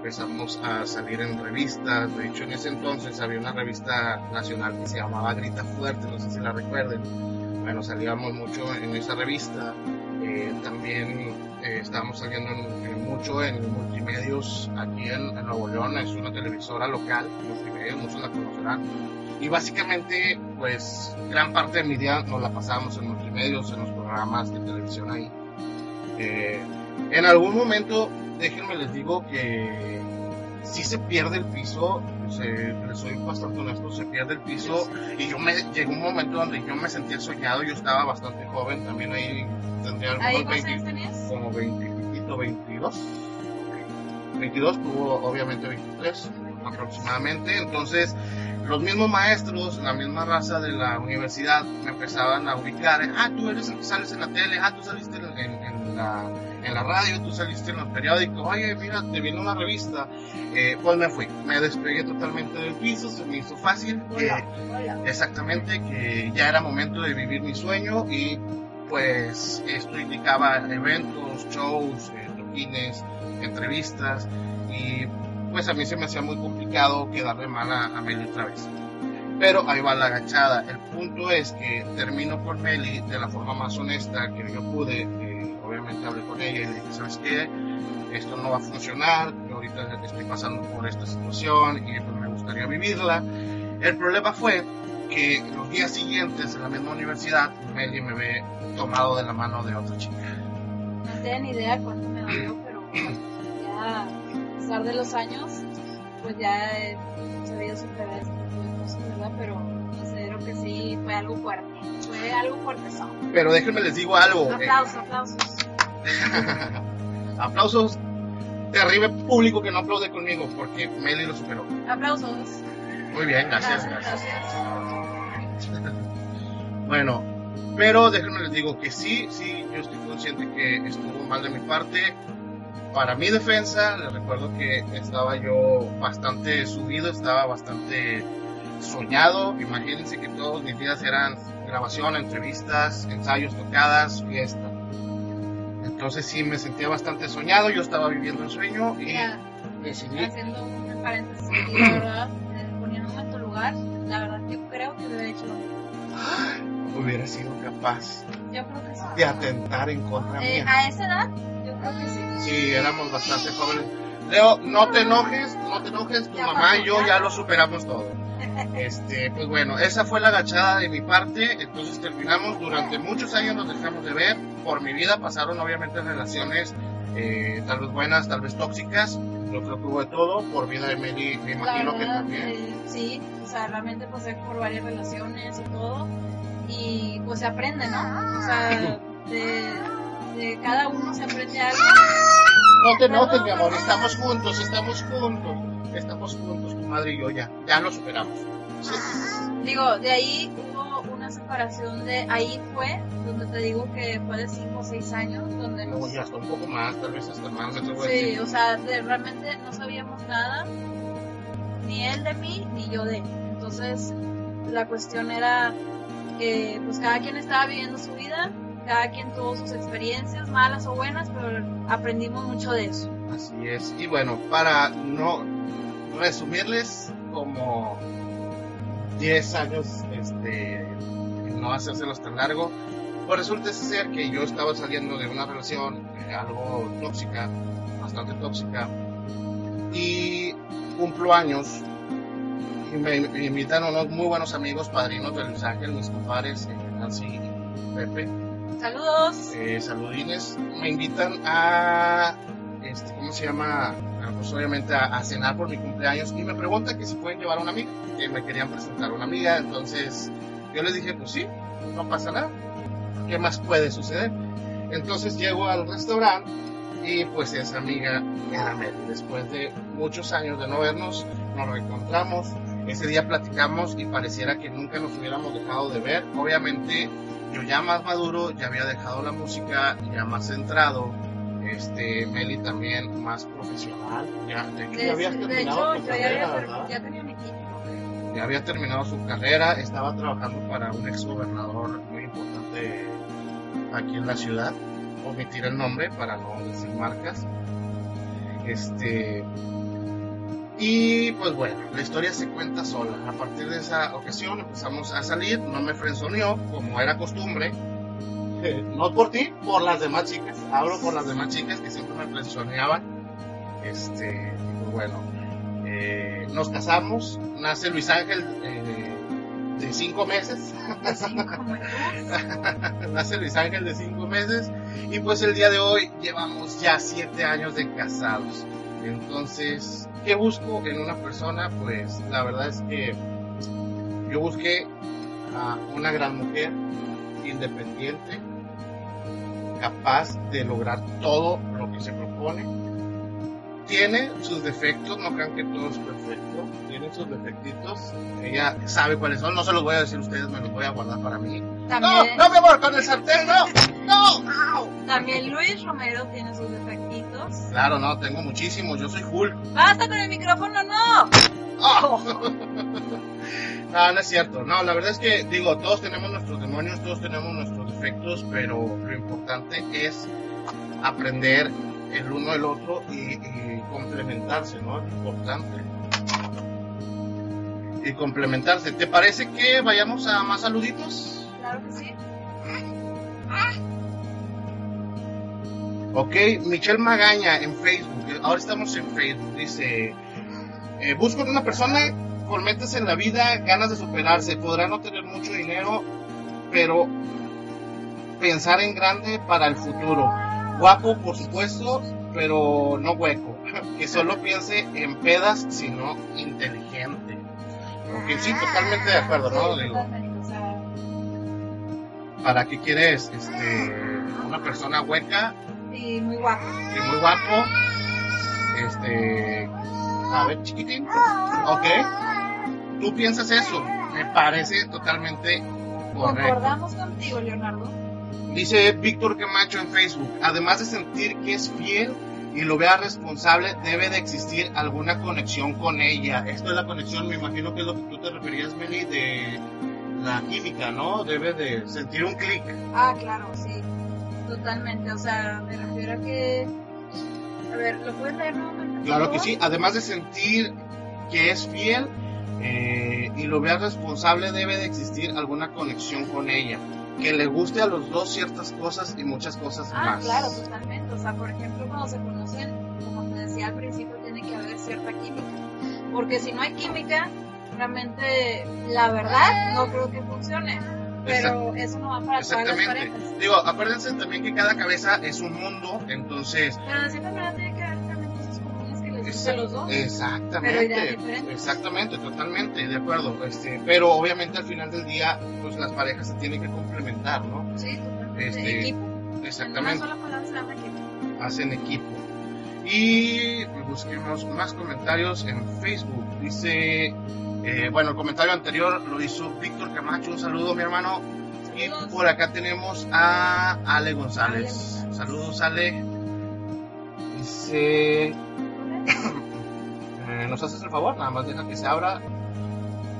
empezamos a salir en revistas. De hecho, en ese entonces había una revista nacional que se llamaba Grita Fuerte, no sé si la recuerden. Bueno, salíamos mucho en esa revista. Eh, también eh, estábamos saliendo en- en mucho en multimedios aquí en, en Nuevo León, es una televisora local, multimedios, muchos la conocerán. Y básicamente, pues, gran parte de mi día nos la pasábamos en multimedios, en los programas de televisión ahí. Eh, en algún momento, déjenme les digo que si se pierde el piso, se- les soy bastante honesto, se pierde el piso y yo me llegó un momento donde yo me sentía soñado, yo estaba bastante joven, también ahí tendría ¿Ahí algunos cuántos 20, años tenías? como 20, y piquito, 22. 22 tuvo obviamente 23 aproximadamente, entonces los mismos maestros, la misma raza de la universidad me empezaban a ubicar, ah, tú eres el que sales en la tele, ah, tú saliste en, en- en la, en la radio, tú saliste en los periódicos, oye, mira, te viene una revista, Eh, pues me fui, me despegué totalmente del piso, se me hizo fácil, que- exactamente que ya era momento de vivir mi sueño y pues esto indicaba eventos, shows, eh, toquines, entrevistas y pues a mí se me hacía muy complicado quedarle mal a, a Meli otra vez. Pero ahí va la agachada. El punto es que termino con Meli de la forma más honesta que yo pude. eh, obviamente hablé con ella y le dije, ¿sabes qué? Esto no va a funcionar. Yo ahorita estoy pasando por esta situación y pues me gustaría vivirla. El problema fue que los días siguientes en la misma universidad, Meli me ve tomado de la mano de otra chica. No tenía ni idea cuánto me dolió, pero ya a pesar de los años, pues ya he sabido superar este tipo de cosas, ¿verdad? Pero considero que sí fue algo fuerte. Fue algo fuerte. Pero déjenme les digo algo. eh, Aplausos, aplausos. aplausos. Terrible público que no aplaude conmigo porque Meli lo superó. Aplausos. Muy bien, gracias, Gracias, gracias. Bueno, pero déjenme les digo que sí, sí, yo estoy consciente que estuvo mal de mi parte. Para mi defensa, les recuerdo que estaba yo bastante subido, estaba bastante soñado. Imagínense que todos mis días eran grabación, entrevistas, ensayos, tocadas, fiesta. Entonces sí me sentía bastante soñado, yo estaba viviendo el sueño y Mira, decidí haciendo un paréntesis, la verdad, eh, poniéndome en tu lugar, la verdad yo creo que hubiera hecho hubiera sido capaz Yo creo que sí. de atentar en contra Eh, mía. a esa edad, yo creo que sí. Sí, éramos bastante jóvenes. Leo, no te enojes, no te enojes, tu Ya mamá y yo ya lo superamos todo. Este, pues bueno, esa fue la agachada de mi parte, entonces terminamos, durante muchos años nos dejamos de ver, por mi vida pasaron obviamente relaciones, eh, tal vez buenas, tal vez tóxicas, yo creo que hubo de todo, por vida de Meli, me imagino que también. eh, sí, o sea, realmente pasé por varias relaciones y todo, y pues se aprende, ¿no? O sea, de, de cada uno se aprende algo. No te enojes, mi amor, estamos juntos, estamos juntos, estamos juntos, tu madre y yo ya, ya lo superamos. Sí. Digo, de ahí hubo una separación de, ahí fue, donde te digo que fue de 5 o 6 años, donde No, nos... ya hasta un poco más, tal vez hasta más, me atrevo a Sí, decir. o sea, de- realmente no sabíamos nada, ni él de mí, ni yo de él. Entonces, la cuestión era que pues cada quien estaba viviendo su vida, cada quien tuvo sus experiencias, malas o buenas, pero aprendimos mucho de eso. Así es. Y bueno, para no resumirles como 10 años, este, no hacérselos tan largo, pues resulta ser que yo estaba saliendo de una relación eh, algo tóxica, bastante tóxica, y cumplo años y me, me invitan unos muy buenos amigos, padrinos del Luis Ángel, mis compadres, eh, Nancy y Pepe, Saludos. eh, saludines, me invitan a, este, ¿cómo se llama? pues obviamente a, a cenar por mi cumpleaños y me pregunta que si pueden llevar a una amiga, que me querían presentar una amiga, entonces yo les dije, pues sí, no pasa nada, ¿qué más puede suceder? Entonces llego al restaurante y pues esa amiga Meli. Después de muchos años de no vernos, nos reencontramos. Ese día platicamos y pareciera que nunca nos hubiéramos dejado de ver. Obviamente yo ya más maduro, ya había dejado la música, ya más centrado. Este, Meli también más profesional. Ya, de hecho, ya habías De, de terminado hecho, tu ya, carrera, había, ¿verdad? ya tenía un equipo. ya había terminado su carrera, estaba trabajando para un ex gobernador muy importante aquí en la ciudad, omitir el nombre para no decir marcas. Este y pues bueno, la historia se cuenta sola. A partir de esa ocasión empezamos a salir, no me frenzoneó como era costumbre. No por ti, por las demás chicas. Hablo por las demás chicas que siempre me frenzoneaban. Este, pues bueno, eh, nos casamos, nace Luis Ángel eh, de cinco meses, nace Luis Ángel de cinco meses y pues el día de hoy llevamos ya siete años de casados. Entonces, ¿qué busco en una persona? Pues la verdad es que yo busqué a una gran mujer independiente, capaz de lograr todo lo que se propone. Tiene sus defectos, no crean que todo es perfecto, tiene sus defectitos. Ella sabe cuáles son, no se los voy a decir a ustedes, me los voy a guardar para mí. No, También, no, mi amor, con el sartén, no, no, también Luis Romero tiene sus defectitos. Claro, no, tengo muchísimos, yo soy Hulk. ¡Basta con el micrófono, no! ¡Oh! No, no es cierto. No, la verdad es que, digo, todos tenemos nuestros demonios, todos tenemos nuestros pero lo importante es aprender el uno del otro y, y complementarse, ¿no? Es importante. Y complementarse. ¿Te parece que vayamos a más saluditos? Claro que sí. Ok, Michelle Magaña en Facebook. Ahora estamos en Facebook. Dice: eh, Busco una persona con metas en la vida, ganas de superarse. Podrá no tener mucho dinero, pero pensar en grande para el futuro. Guapo, por supuesto, pero no hueco. Que solo piense en pedas, sino inteligente. Ok, sí, totalmente de acuerdo, ¿no? Digo, ¿para qué quieres este, una persona hueca y muy guapo. y muy guapo. Este, a ver, chiquitín. Ok. Tú piensas eso. Me parece totalmente correcto. Concordamos contigo, Leonardo. Dice Víctor Camacho en Facebook. Además de sentir que es fiel y lo vea responsable, debe de existir alguna conexión con ella. Esto es la conexión, me imagino que es lo que tú te referías, Meli, de la química, ¿no? Debe de sentir un clic. Ah, claro, sí. Totalmente. O sea, me refiero a que. A ver, ¿lo puedes leer nuevamente? Claro que sí, además de sentir que es fiel eh, y lo vea responsable, debe de existir alguna conexión con ella. Que le guste a los dos ciertas cosas y muchas cosas Ah, más. claro, totalmente. O sea, por ejemplo, cuando se conocen, como te decía al principio, tiene que haber cierta química. Porque si no hay química, realmente, la verdad, no creo que funcione. Pero eso no va para todas las Exactamente. parejas. Digo, acuérdense también que cada cabeza es un mundo, entonces... Pero de los dos. Exactamente, exactamente, totalmente, de acuerdo. Este, pero obviamente al final del día, pues las parejas se tienen que complementar, ¿no? Sí, totalmente. Este, equipo. En una Exactamente. sola palabra se llama equipo. hacen equipo. Y busquemos más comentarios en Facebook. Dice, eh, bueno, el comentario anterior lo hizo Víctor Camacho. Un saludo, mi hermano. Y por acá tenemos a Ale González. Ale González. Saludos, Ale. Dice, ¿nos haces el favor? Nada más deja que se abra.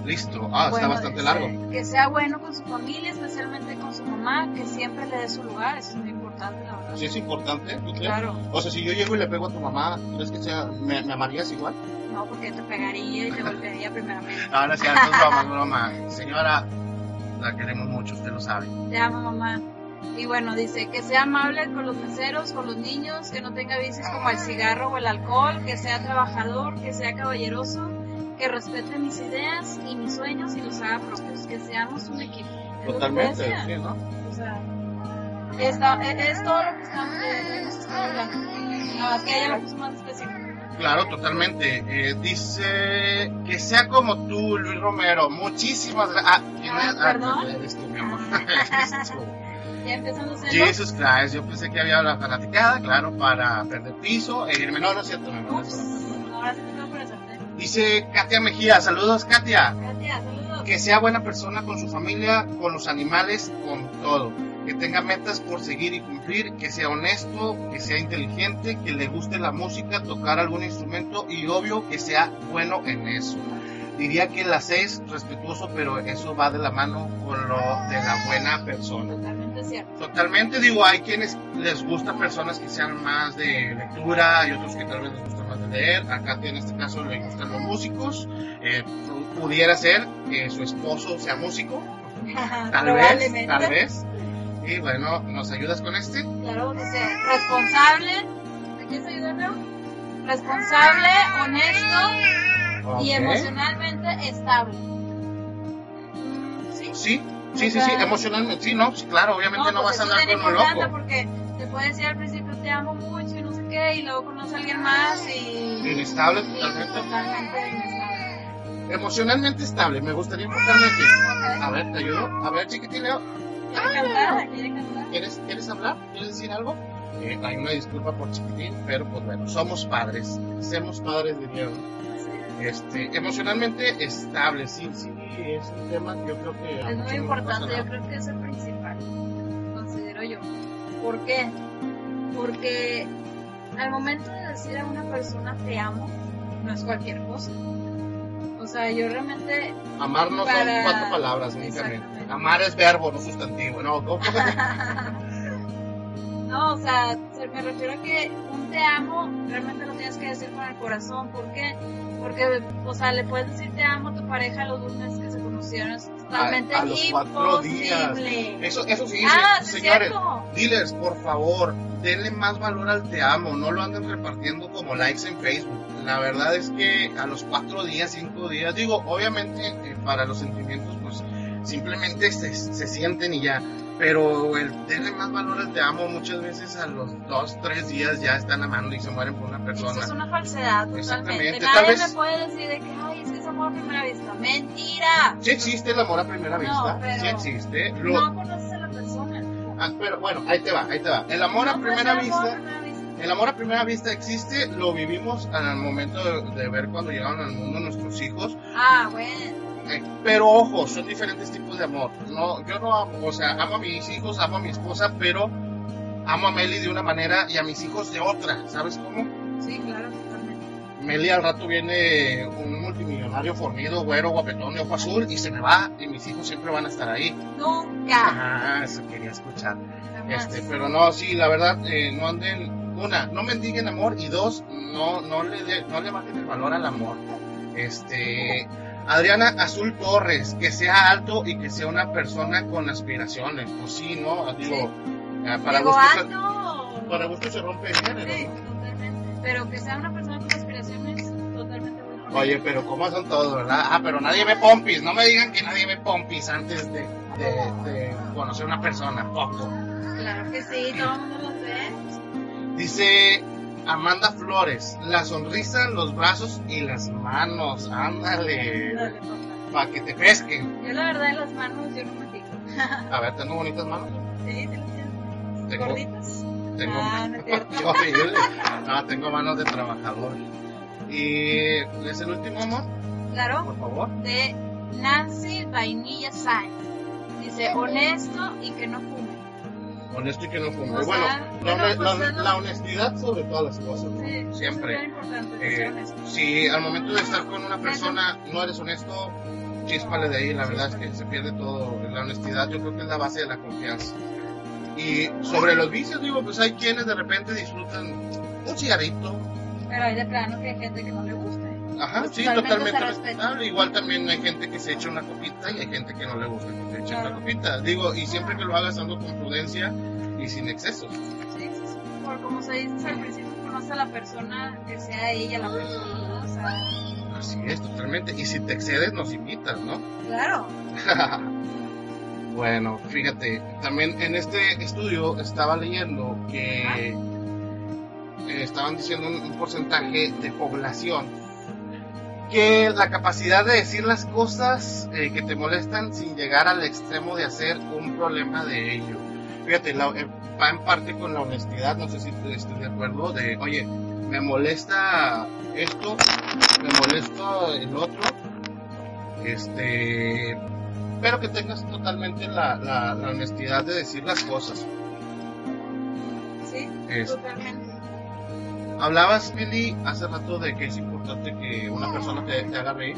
Listo. Ah, está Bueno, bastante dice, largo. Que sea bueno con su familia, especialmente con su mamá, que siempre le dé su lugar, eso es muy importante, la verdad. Sí, es importante. ¿tú crees? Claro, O sea, si yo llego y le pego a tu mamá, ¿crees que sea, me, me amarías igual? no, porque te pegaría y te golpearía primeramente. Ahora sí, esto es broma, es broma. Señora, la queremos mucho, usted lo sabe. Te amo, mamá. Y bueno, dice que sea amable con los meseros, con los niños, que no tenga vicios como el cigarro o el alcohol, que sea trabajador, que sea caballeroso, que respete mis ideas y mis sueños y los haga propios, que seamos un equipo. Totalmente, sí, ¿no? O sea, esta- es, todo lo que estamos, eh, hablando. Nada más que ella lo puso más específico. Claro, totalmente. Eh, dice que sea como tú, Luis Romero. Muchísimas gracias. Ah, ¿quién Ah, es? Ah, ¿perdón? eres tú, mi amor. Ya empezando. Jesus Christ, yo pensé que había la fanaticada, claro, para perder piso e irme. No, no es cierto, ahora sí tengo por el. Dice Katia Mejía, saludos Katia. Katia, saludos. Que sea buena persona con su familia, con los animales, con todo. Que tenga metas por seguir y cumplir, que sea honesto, que sea inteligente, que le guste la música, tocar algún instrumento y obvio que sea bueno en eso. Diría que la seis, respetuoso, pero eso va de la mano con lo de la buena persona. Totalmente cierto. Totalmente, digo, hay quienes les gusta personas que sean más de lectura y otros que tal vez les gusta más de leer. Acá en este caso le gustan los músicos. Eh, pu- pudiera ser que su esposo sea músico. Tal vez, tal vez. Y bueno, ¿nos ayudas con este? Claro, dice, responsable. ¿Me quieres ayudar, Leo? Responsable, honesto y emocionalmente estable. Sí. Sí, sí, sí, sí, emocionalmente, sí, no, sí, claro, obviamente no, pues vas a andar con un loco. Porque te puede decir al principio te amo mucho y no sé qué, y luego conoce a alguien más y. Inestable totalmente. totalmente inestable. Emocionalmente estable, me gustaría enfocarme aquí. A ver, ¿te ayudo? A ver, chiquitín Leo, Quiere cantar, quiere cantar. ¿Quieres, ¿Quieres hablar? ¿Quieres decir algo? Eh, hay una disculpa por chiquitín, pero pues bueno, somos padres, somos padres de Dios. Este, emocionalmente estable, sí, sí, es un tema que yo creo que... Es muy importante, yo creo que es el principal, considero yo. ¿Por qué? Porque al momento de decir a una persona te amo, no es cualquier cosa. O sea, yo realmente Amar no son cuatro palabras únicamente. Amar es verbo, no sustantivo, ¿no? No, o sea, se- me refiero a que un te amo realmente lo tienes que decir con el corazón. ¿Por qué? Porque, o sea, le puedes decir te amo a tu pareja a los dos meses que se conocieron. Es totalmente a los cuatro días. imposible. Eso, eso sí, Ah, sí señores, dealers, por favor, denle más valor al te amo, no lo anden repartiendo como likes en Facebook. La verdad es que a los cuatro días, cinco días, digo, obviamente eh, para los sentimientos, simplemente se, se sienten y ya. Pero el denle más valor al te amo muchas veces a los dos, tres días ya están amando y se mueren por una Eso persona. es una falsedad totalmente. Nadie vez- me puede decir de que, ay, es que es amor a primera vista. Mentira. Sí existe el amor a primera No, vista, pero- sí existe. Lo- No conoces a la persona. ah, pero bueno, ahí te va, ahí te va. El amor a No primera vista a primera vista. El amor a primera vista existe, lo vivimos al momento de, de ver cuando llegaron al mundo nuestros hijos, Ah, bueno. Pero ojo, son diferentes tipos de amor. No, yo no amo, o sea, amo a mis hijos, amo a mi esposa, pero amo a Meli de una manera y a mis hijos de otra, ¿sabes cómo? Sí, claro, totalmente. Meli al rato viene un multimillonario fornido, güero, guapetón de ojo azul y se me va y mis hijos siempre van a estar ahí. Nunca. Ah, eso quería escuchar. Jamás. Este, pero no, sí, la verdad, eh, no anden, una, no mendiguen amor y dos, no, no le, de- no le bajen el valor al amor. Este, Adriana Azul Torres, que sea alto y que sea una persona con aspiraciones. Pues sí, ¿no? Digo, eh, para Digo, gusto, se, alto. para gusto se rompe el género, Sí, ¿no? totalmente. Pero que sea una persona con aspiraciones, totalmente bueno. Oye, pero ¿cómo son todos, verdad? Ah, pero nadie ve pompis, no me digan que nadie ve pompis antes de, de, de conocer una persona, poco. Claro que sí, todo el mundo los ve. Dice Amanda Flores, la sonrisa, los brazos y las manos. Ándale. Para que te pesquen. Yo la verdad en las manos yo no me fijo. A ver, tengo bonitas manos. Sí. Tengo, ¿Gorditas? tengo, Ah, no tengo manos de trabajador. Y es el último amor, Claro. por favor. de Nancy Vainilla Sainz. Dice, honesto y que no fume. Honesto y que no fume. O Bueno, sea, pues, la- honestidad sobre todas las cosas. Sí, eso Siempre. Eh, si al momento de estar con una persona no eres honesto, chispale de ahí, la verdad es que se pierde todo. La honestidad yo creo que es la base de la confianza. Y sobre los vicios, digo, pues hay quienes de repente disfrutan un cigarrito. Pero hay de plano que hay gente que no le guste. Ajá, sí, totalmente respetable. Igual también hay gente que se echa una copita y hay gente que no le gusta que se eche Claro. una copita. Digo, y siempre que lo hagas ando con prudencia y sin excesos. Sí, sí, sí. Por como se dice al principio, conoce a la persona que sea ella la persona. O sea, Así es, totalmente. Y si te excedes, nos invitas, ¿no? claro. bueno, fíjate, también en este estudio estaba leyendo que eh, estaban diciendo un, un porcentaje de población que la capacidad de decir las cosas eh, que te molestan sin llegar al extremo de hacer un problema de ello. Fíjate, la- eh, va en parte con la honestidad, no sé si estoy de acuerdo, de, oye, me molesta esto, me molesta el otro, este, pero que tengas totalmente la, la, la honestidad de decir las cosas. Sí, Es- totalmente. Hablabas, Billy, hace rato de que es importante que una persona te, te haga reír.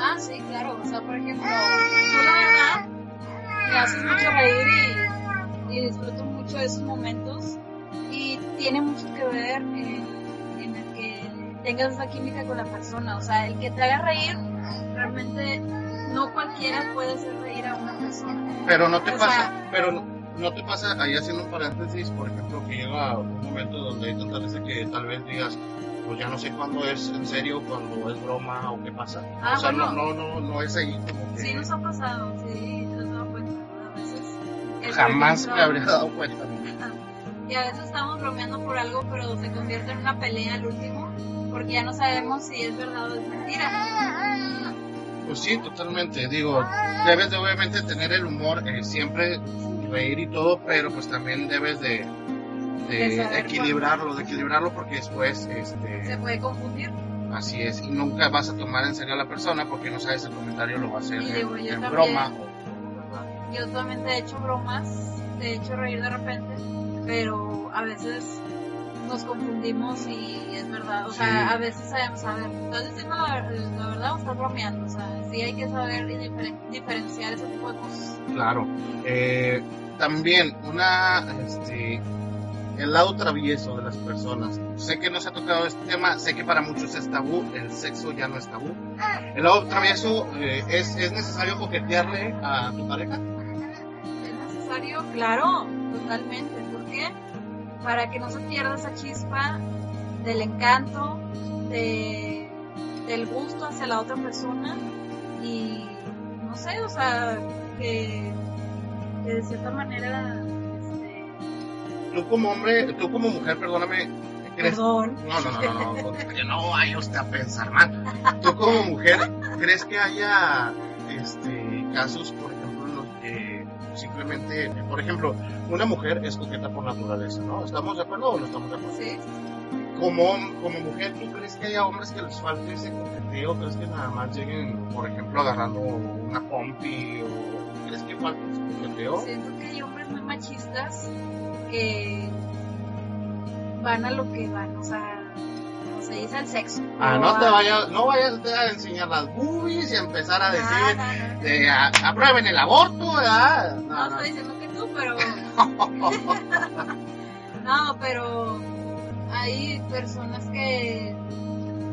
Ah, sí, claro. O sea, por ejemplo, yo la verdad me haces mucho reír y, y disfruto mucho de esos momentos. Y tiene mucho que ver en, en el que tengas esa química con la persona. O sea, el que te haga reír, realmente no cualquiera puede hacer reír a una persona. Pero no te O pasa, sea- pero no, te pasa, ahí haciendo un paréntesis, por ejemplo, que llega un momento donde hay tanta veces que tal vez digas, pues ya no sé cuándo es en serio, cuándo es broma o qué pasa. Ah, o sea, bueno. no, no, no, no es ahí como que Sí, nos ha pasado, sí, te has dado cuenta. A veces. jamás me habría dado cuenta. Y a veces estamos bromeando por algo, pero se convierte en una pelea al último, porque ya no sabemos si es verdad o es mentira. Pues sí, totalmente. Digo, debes de obviamente tener el humor, eh, siempre reír y todo, pero pues también debes de, de De equilibrarlo, de equilibrarlo porque después, Se este, puede confundir. así es, y nunca vas a tomar en serio a la persona porque no sabes el comentario lo va a hacer Y en, digo, yo en también. broma. Yo también te he hecho bromas, te he hecho reír de repente, pero a veces nos confundimos y es verdad. O sea, a veces sabemos, a ver, ¿estás diciendo la, la verdad o estás bromeando? O sea, sí hay que saber diferen- diferenciar ese tipo de cosas. Claro. Eh, también una, este, el lado travieso de las personas. Sé que no se ha tocado este tema, sé que para muchos es tabú, el sexo ya no es tabú. El lado travieso, eh, ¿es, ¿es necesario coquetearle a tu pareja? ¿Es necesario? Claro, totalmente. ¿Por qué? Para que no se pierda esa chispa del encanto, de, del gusto hacia la otra persona y no sé, o sea, que, que de cierta manera, este, Tú como hombre, tú como mujer, perdóname, ¿crees? perdón, No, no, no, no, no, que no vaya usted a pensar mal. Tú como mujer, ¿crees que haya este, casos, por simplemente, por ejemplo, una mujer es coqueta por naturaleza, ¿no? ¿Estamos de acuerdo o no estamos de acuerdo? sí, Como, como mujer, ¿tú crees que haya hombres que les falte ese coqueteo? ¿Crees que nada más lleguen, por ejemplo, agarrando una pompi? ¿O crees que falte ese coqueteo? siento que hay hombres muy machistas que van a lo que van, o sea, se dice al sexo. Ah, no te vayas, no vayas a enseñar las boobies y empezar a decir, No, a- aprueben el aborto, ¿verdad? No, estoy diciendo que tú, pero. no, pero hay personas que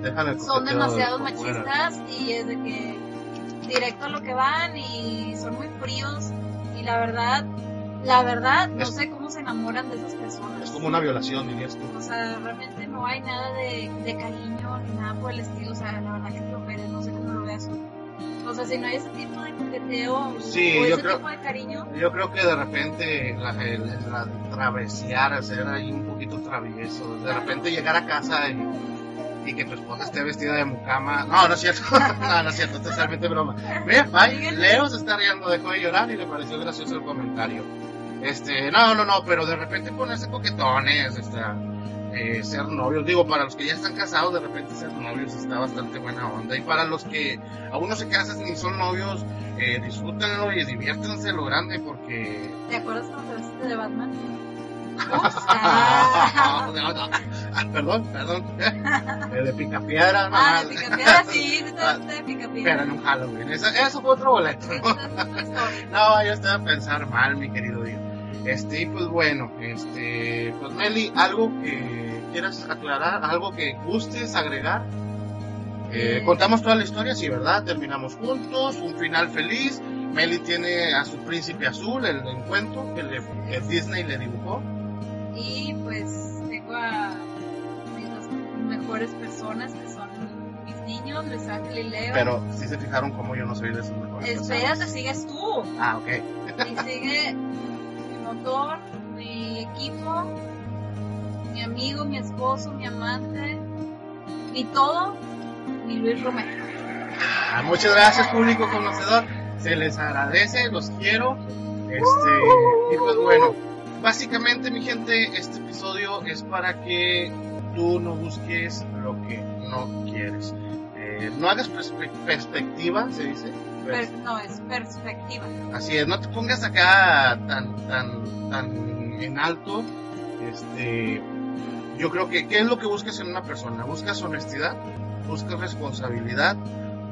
el son demasiado machistas y es de que directo a lo que van y son muy fríos y la verdad, la verdad, no Es- sé cómo se enamoran de esas personas. Es como una violación, dirías tú. O sea, realmente no hay nada de, de cariño ni nada por el estilo. O sea, la verdad que te ofendes, no sé cómo lo veas. O sea, si no hay ese tipo de coqueteo Sí, o yo ese creo- tipo de cariño, Yo creo que de repente la, el, la travesear, hacer ahí un poquito travieso, de repente llegar a casa y, y que tu esposa esté vestida de mucama. No, no es cierto, no, no es cierto, totalmente broma. Mira, ay, Leo se está riendo, dejó de llorar y le pareció gracioso el comentario. Este, no, no, no, pero de repente ponerse coquetones, eh, ser novios, digo, para los que ya están casados, de repente ser novios está bastante buena onda. Y para los que aún no se casan ni son novios, eh, disfrútenlo y diviértanse lo grande porque ¿te acuerdas cuando te de Batman? Ah, Ah, no, no. Ah, perdón, perdón. Eh, de picapiedra, ah, nada de más. picapiedra, sí, Ah, de Pero picapiedra. en un Halloween. Eso, eso fue otro boleto. No, yo estaba a pensar mal, mi querido Dio. Este, y pues bueno, este, pues Meli, algo que quieras aclarar, algo que gustes agregar. Eh, Eh. contamos toda la historia, sí, ¿verdad? Terminamos juntos, un final feliz. Meli tiene a su príncipe azul, el encuentro que, le, que Disney le dibujó. Y pues tengo a mis mejores personas que son mis niños, Luis Ángel y Leo. Pero si se fijaron cómo yo no soy de sus mejores Espérate, personas. sigues tú. Ah, ok. Y sigue mi motor, mi equipo mi amigo, mi esposo, mi amante, mi todo, mi Luis Romero. Ah, muchas gracias, público conocedor. Se les agradece, los quiero. Este, y pues bueno, básicamente, mi gente, este episodio es para que tú no busques lo que no quieres. Eh, no hagas perspe- perspectiva, se dice. Per- no, es perspectiva. Así es, no te pongas acá tan, tan, tan en alto. Este, yo creo que, ¿qué es lo que buscas en una persona? Buscas honestidad, buscas responsabilidad,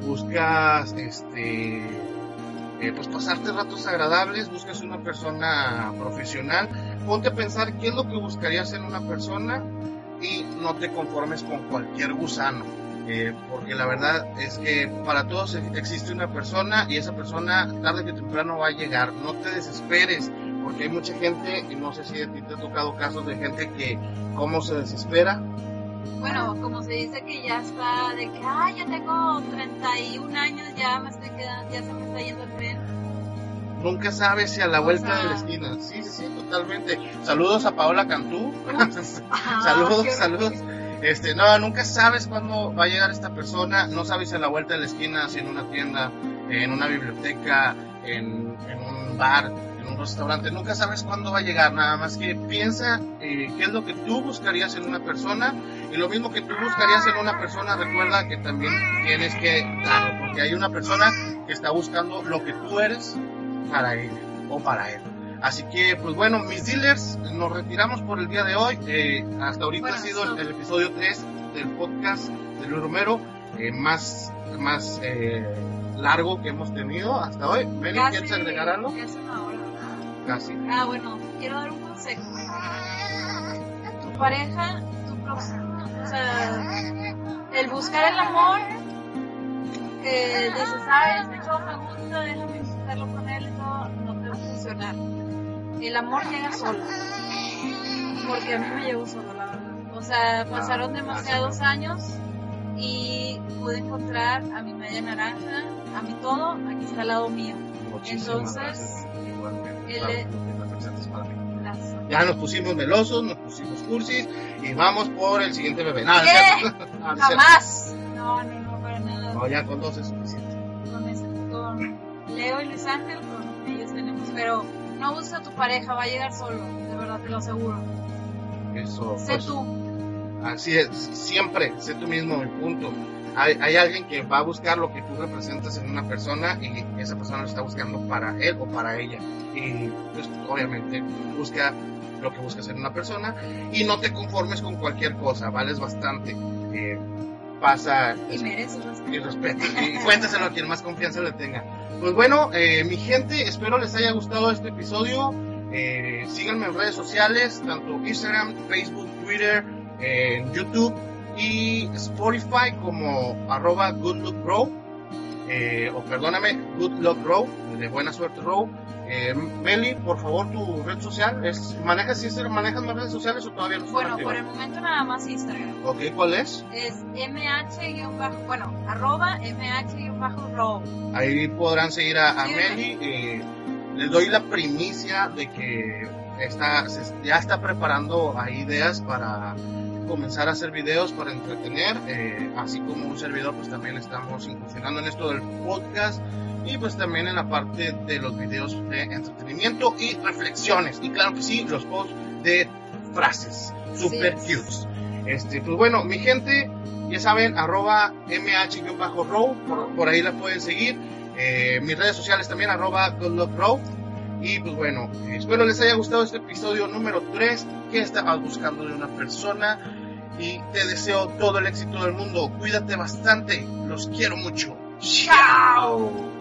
buscas, este, eh, pues pasarte ratos agradables, buscas una persona profesional. Ponte a pensar qué es lo que buscarías en una persona y no te conformes con cualquier gusano. Eh, porque la verdad es que para todos e- existe una persona y esa persona tarde que temprano va a llegar. No te desesperes, porque hay mucha gente, y no sé si a ti te ha tocado casos de gente que cómo se desespera. Bueno, como se dice que ya está de que, ah, ya tengo 31 años, ya me estoy quedando, ya se me está yendo el tren. Nunca sabes si a la vuelta sea- de la esquina. Sí, sí, sí, totalmente. Saludos a Paola Cantú. Saludos, qué saludos. Este, no, nunca sabes cuándo va a llegar esta persona, no sabes si a la vuelta de la esquina, si en una tienda, en una biblioteca, en, en un bar, en un restaurante, nunca sabes cuándo va a llegar, nada más que piensa eh, qué es lo que tú buscarías en una persona y lo mismo que tú buscarías en una persona, recuerda que también tienes que darlo, porque hay una persona que está buscando lo que tú eres para ella o para él. Así que, pues bueno, mis dealers, nos retiramos por el día de hoy. Eh, hasta ahorita Bueno, ha sido el, so- el episodio 3 del podcast de Luis Romero, eh, más, más eh, largo que hemos tenido hasta hoy. Meli, Casi- ¿quieres agregar algo? casi una hora. Casi. Ah, bueno, quiero dar un consejo. Tu pareja, tu próximo, o sea, el buscar el amor, que dices, ah, este chavo me gusta, déjame buscarlo con él y todo, no te va a funcionar. El amor llega solo. Porque a mí me llegó solo, la verdad. O sea, pasaron demasiados años y pude encontrar a mi media naranja, a mi todo, aquí está al lado mío. Muchísimas Entonces, gracias. Igualmente. él claro, es-. Ya nos pusimos melosos, nos pusimos cursis y vamos por el siguiente bebé. Nada, ¿Qué? cierto. Jamás. No, no, no, para nada. No, ya con dos es suficiente. Con, ese- con Leo y Luis Ángel, con ellos tenemos. Pero no busca a tu pareja, va a llegar solo, de verdad te lo aseguro. Eso. Sé pues, tú. Así es, siempre, sé tú mismo el punto. Hay, hay alguien que va a buscar lo que tú representas en una persona y esa persona lo está buscando para él o para ella. Y pues obviamente busca lo que buscas en una persona y no te conformes con cualquier cosa, vales bastante. Eh, pasa Y mereces respeto. respeto y cuéntaselo a quien más confianza le tenga. Pues bueno, eh, mi gente, espero les haya gustado este episodio. Eh, síganme en redes sociales, tanto Instagram, Facebook, Twitter, en YouTube y Spotify como arroba goodlookbro. Eh, o perdóname, goodluckbro, de buena suerte bro. Eh, Meli, por favor, tu red social, es, ¿manejas Instagram, manejas más redes sociales o todavía no Bueno, por el momento nada más Instagram. Ok, ¿cuál es? Es mh- bueno, arroba mh-row. Ahí podrán seguir a, a Sí, Meli. eh, les doy la primicia de que está, se- ya está preparando ahí ideas para comenzar a hacer videos para entretener. eh, así como un servidor, pues también estamos incursionando en esto del podcast y pues también en la parte de los videos de entretenimiento y reflexiones. Y claro que sí, los posts de frases super Sí. cutes. Este, pues bueno, mi gente, ya saben, arroba mh-row, por, por ahí la pueden seguir. Eh, mis redes sociales también, arroba goodluckrow. Y pues bueno, espero les haya gustado este episodio número 3. ¿Qué estabas buscando de una persona? Y te deseo todo el éxito del mundo. Cuídate bastante. Los quiero mucho. ¡Chao!